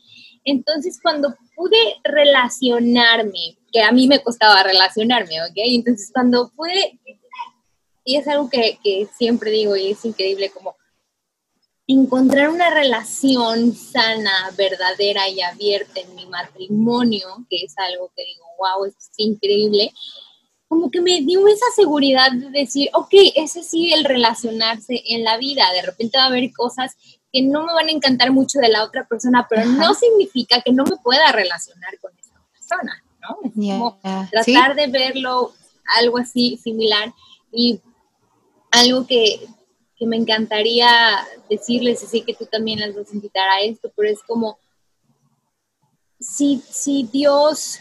Entonces, cuando pude relacionarme, que a mí me costaba relacionarme, ¿ok? Entonces, cuando pude, y es algo que, que siempre digo y es increíble, como encontrar una relación sana, verdadera y abierta en mi matrimonio, que es algo que digo, wow, es increíble, como que me dio esa seguridad de decir, ok, ese sí el relacionarse en la vida, de repente va a haber cosas que no me van a encantar mucho de la otra persona, pero no significa que no me pueda relacionar con esa persona, ¿no? Es como tratar de verlo algo así similar y algo que que me encantaría decirles, sé que tú también las vas a invitar a esto, pero es como, si, si Dios,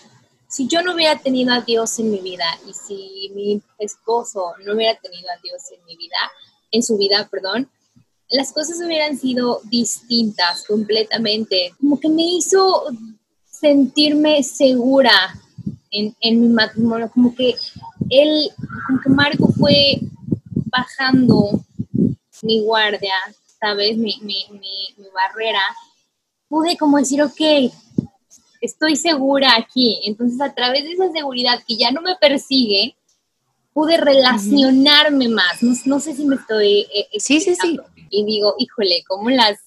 si yo no hubiera tenido a Dios en mi vida y si mi esposo no hubiera tenido a Dios en mi vida, en su vida, perdón, las cosas hubieran sido distintas completamente. Como que me hizo sentirme segura en, en mi matrimonio, como que él, como que Marco fue bajando mi guardia, ¿sabes? Mi, mi, mi, barrera, pude como decir, ok, estoy segura aquí. Entonces, a través de esa seguridad que ya no me persigue, pude relacionarme más. No, sé si me estoy... Eh, sí, sí, sí. Y digo, híjole, cómo las,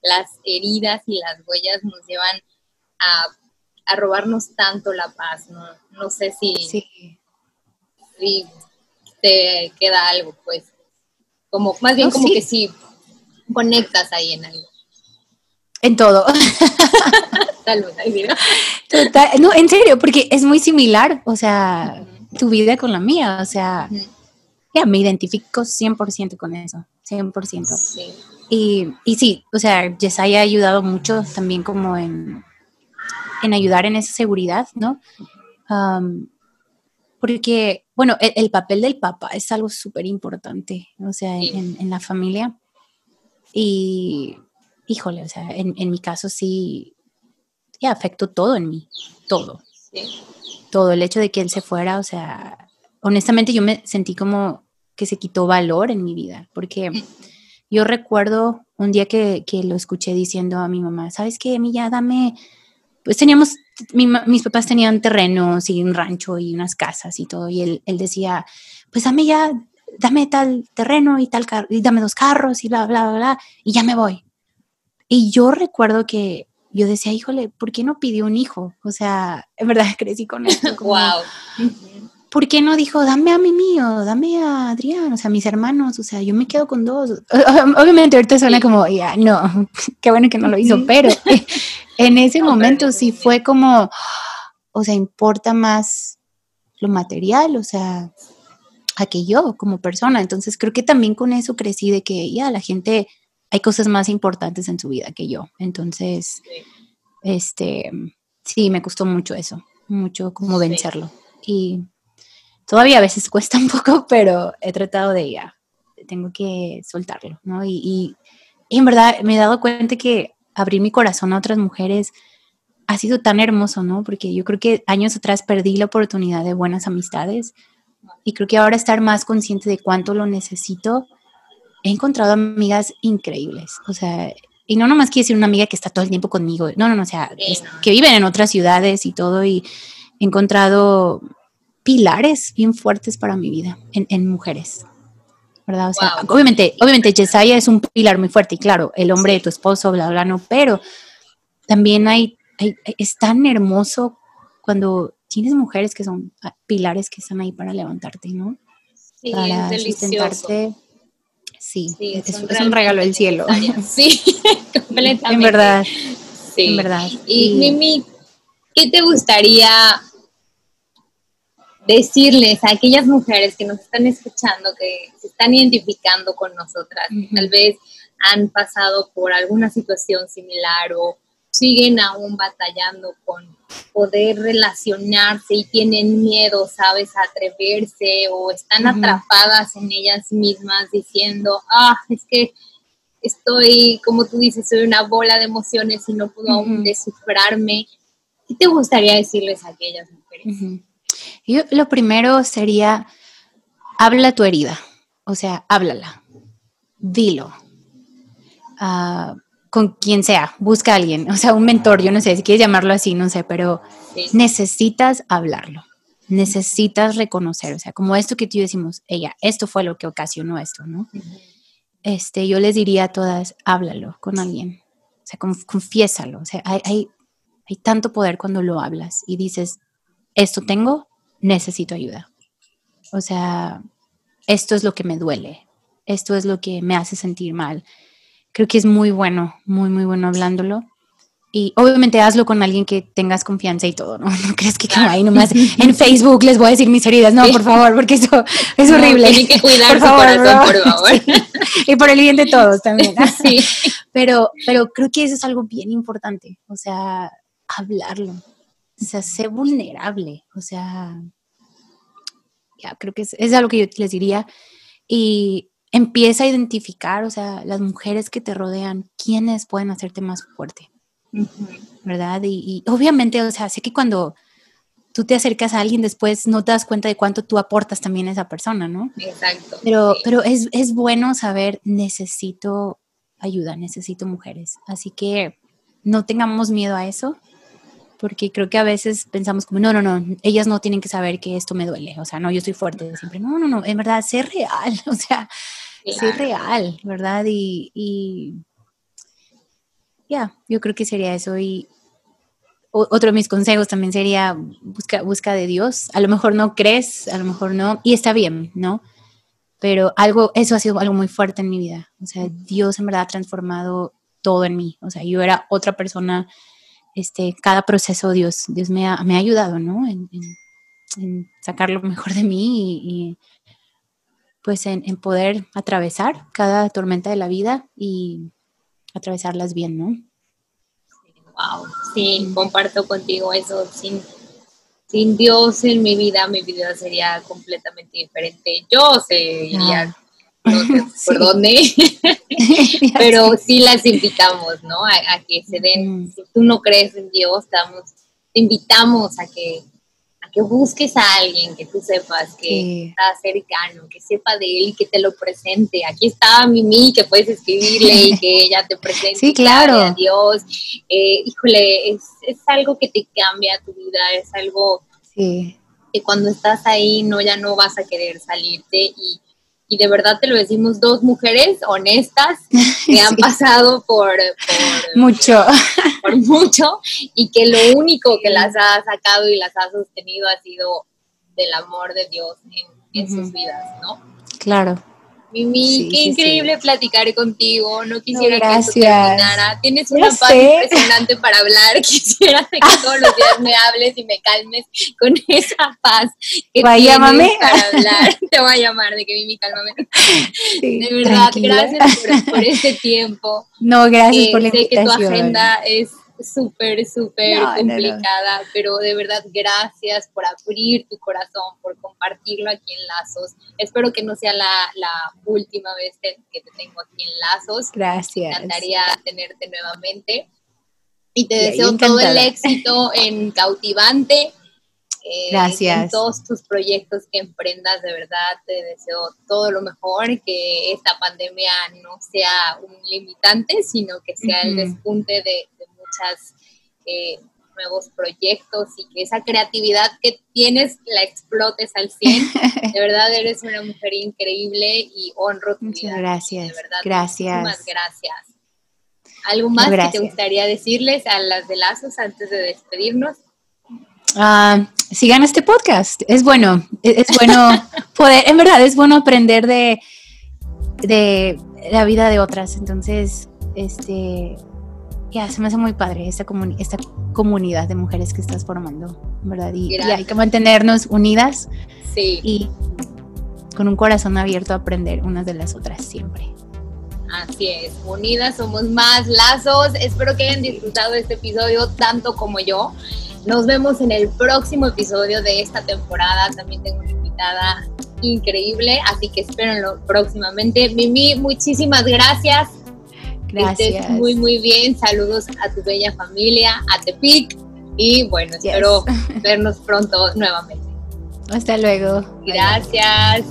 las heridas y las huellas nos llevan a, a robarnos tanto la paz, ¿no? No sé si, sí. si te queda algo, pues. Como, más bien como que sí conectas ahí en algo. En todo. Tal vez, Total, no, en serio, porque es muy similar, o sea, tu vida con la mía, o sea, ya me identifico 100% con eso, 100%. Sí. Y, y sí, o sea, Yesaya ha ayudado mucho también como en, en ayudar en esa seguridad, ¿no? Porque, bueno, el, papel del papá es algo súper importante, o sea, en, la familia. Y, híjole, o sea, en, mi caso sí, ya afectó todo en mí, todo. Todo, el hecho de que él se fuera, o sea, honestamente yo me sentí como que se quitó valor en mi vida, porque yo recuerdo un día que, que lo escuché diciendo a mi mamá, ¿sabes qué, ya dame pues teníamos, mis papás tenían terrenos y un rancho y unas casas y todo, y él, él decía, pues dame ya, dame tal terreno y tal carro, y dame dos carros y bla, bla, bla, bla, y ya me voy. Y yo recuerdo que yo decía, híjole, ¿por qué no pidió un hijo? O sea, en verdad crecí con esto. wow. ¿por qué no dijo, dame a mi mío, dame a Adrián, o sea, mis hermanos, o sea, yo me quedo con dos? Obviamente ahorita suena como, ya, no, qué bueno que no lo hizo, pero en ese momento sí fue como, o sea, importa más lo material, o sea, a que yo como persona. Entonces creo que también con eso crecí de que ya la gente, hay cosas más importantes en su vida que yo. Entonces, este, sí, me costó mucho eso, mucho como vencerlo. Y todavía a veces cuesta un poco, pero he tratado de ya, tengo que soltarlo, ¿no? Y, y, en verdad me he dado cuenta que abrir mi corazón a otras mujeres ha sido tan hermoso, ¿no? Porque yo creo que años atrás perdí la oportunidad de buenas amistades y creo que ahora estar más consciente de cuánto lo necesito, he encontrado amigas increíbles, o sea, y no nomás quiere decir una amiga que está todo el tiempo conmigo, no, no, no, o sea, que viven en otras ciudades y todo, y he encontrado pilares bien fuertes para mi vida en, mujeres. ¿Verdad? O sea, obviamente, obviamente Jesiah es un pilar muy fuerte y claro, el hombre de tu esposo, bla, bla, no, pero también hay, es tan hermoso cuando tienes mujeres que son pilares que están ahí para levantarte, ¿no? Sí, para sustentarte. Sí, es, un regalo del cielo. Sí, completamente. En verdad. Sí. En verdad. Y, Mimi, ¿qué te gustaría decirles a aquellas mujeres que nos están escuchando, que se están identificando con nosotras, tal vez han pasado por alguna situación similar o siguen aún batallando con poder relacionarse y tienen miedo, sabes, a atreverse o están atrapadas en ellas mismas diciendo, ah, es que estoy, como tú dices, soy una bola de emociones y no puedo aún descifrarme. ¿Qué te gustaría decirles a aquellas mujeres? Yo, lo primero sería, habla tu herida, o sea, háblala, dilo. Uh, con quien sea, busca a alguien, o sea, un mentor, yo no sé si quieres llamarlo así, no sé, pero necesitas hablarlo, necesitas reconocer, o sea, como esto que tú decimos, ella, esto fue lo que ocasionó esto, ¿no? Este, yo les diría a todas, háblalo con alguien, o sea, confiésalo, o sea, hay, hay, hay tanto poder cuando lo hablas y dices, esto tengo, necesito ayuda. O sea, esto es lo que me duele, esto es lo que me hace sentir mal, creo que es muy bueno, muy, muy bueno hablándolo. Y obviamente hazlo con alguien que tengas confianza y todo, ¿no? No crees que claro. ahí nomás en Facebook les voy a decir mis heridas. No, por favor, porque eso es horrible. Tienen que cuidar por su favor, corazón, por favor. y por el bien de todos también. Sí. Pero, pero creo que eso es algo bien importante. O sea, hablarlo. O sea, ser vulnerable. O sea, ya, creo que es, es algo que yo les diría. Y empieza a identificar, o sea, las mujeres que te rodean, quiénes pueden hacerte más fuerte, ¿verdad? Y, obviamente, o sea, sé que cuando tú te acercas a alguien después no te das cuenta de cuánto tú aportas también a esa persona, ¿no? Exacto. Pero, pero es, es bueno saber, necesito ayuda, necesito mujeres. Así que no tengamos miedo a eso, porque creo que a veces pensamos como, no, no, no, ellas no tienen que saber que esto me duele, o sea, no, yo estoy fuerte siempre, no, no, no, en verdad, ser real, o sea, ser real, ¿verdad? Y, ya, yo creo que sería eso. Y otro de mis consejos también sería busca, busca de Dios. A lo mejor no crees, a lo mejor no, y está bien, ¿no? Pero algo, eso ha sido algo muy fuerte en mi vida. O sea, Dios en verdad ha transformado todo en mí. O sea, yo era otra persona, este, cada proceso Dios, Dios me ha, me ha ayudado, ¿no? En, sacar lo mejor de mí y pues en, poder atravesar cada tormenta de la vida y atravesarlas bien, ¿no? Wow, sí, comparto contigo eso. Sin, sin Dios en mi vida, mi vida sería completamente diferente. Yo seguiría, no por dónde, pero sí las invitamos, ¿no? A, que se den, mm. si tú no crees en Dios, te invitamos a que que busques a alguien que tú sepas que está cercano, que sepa de él y que te lo presente. Aquí está Mimi, que puedes escribirle y que ella te presente. Sí, claro. A Dios. Eh, híjole, es, es, algo que te cambia tu vida, es algo que cuando estás ahí no ya no vas a querer salirte y y de verdad te lo decimos dos mujeres honestas que han pasado por, mucho por mucho y que lo único que las ha sacado y las ha sostenido ha sido del amor de Dios en, sus vidas, ¿no? Claro. Mimi, qué increíble platicar contigo. No quisiera que esto terminara. Tienes una paz impresionante para hablar. Quisiera que todos los días me hables y me calmes con esa paz que tienes para hablar. Te voy a llamar de que Mimi, cálmame. de verdad, gracias por, por, este tiempo. No, gracias por la invitación. Sé que tu agenda es súper, súper complicada, pero de verdad gracias por abrir tu corazón, por compartirlo aquí en Lazos. Espero que no sea la, última vez que, te tengo aquí en Lazos. Gracias. Me encantaría tenerte nuevamente. Y te deseo todo el éxito en Cautivante. Eh, Gracias. En todos tus proyectos que emprendas, de verdad, te deseo todo lo mejor, que esta pandemia no sea un limitante, sino que sea el despunte de, muchas eh, nuevos proyectos y que esa creatividad que tienes la explotes al 100. De verdad eres una mujer increíble y honro tu Muchas gracias. De verdad, gracias. Muchísimas gracias. ¿Algo más que te gustaría decirles a las de Lazos antes de despedirnos? Uh, sigan este podcast. Es bueno, es, bueno poder, en verdad, es bueno aprender de, de la vida de otras. Entonces, este, ya, se me hace muy padre esta, esta comunidad de mujeres que estás formando, ¿verdad? Y, hay que mantenernos unidas sí. y con un corazón abierto a aprender unas de las otras siempre. Así es, unidas somos más lazos. Espero que hayan disfrutado este episodio tanto como yo. Nos vemos en el próximo episodio de esta temporada. También tengo una invitada increíble, así que espérenlo próximamente. Mimi, muchísimas gracias Gracias. muy, muy bien. Saludos a tu bella familia, a Tepic. Y bueno, espero vernos pronto nuevamente. Hasta luego. Gracias.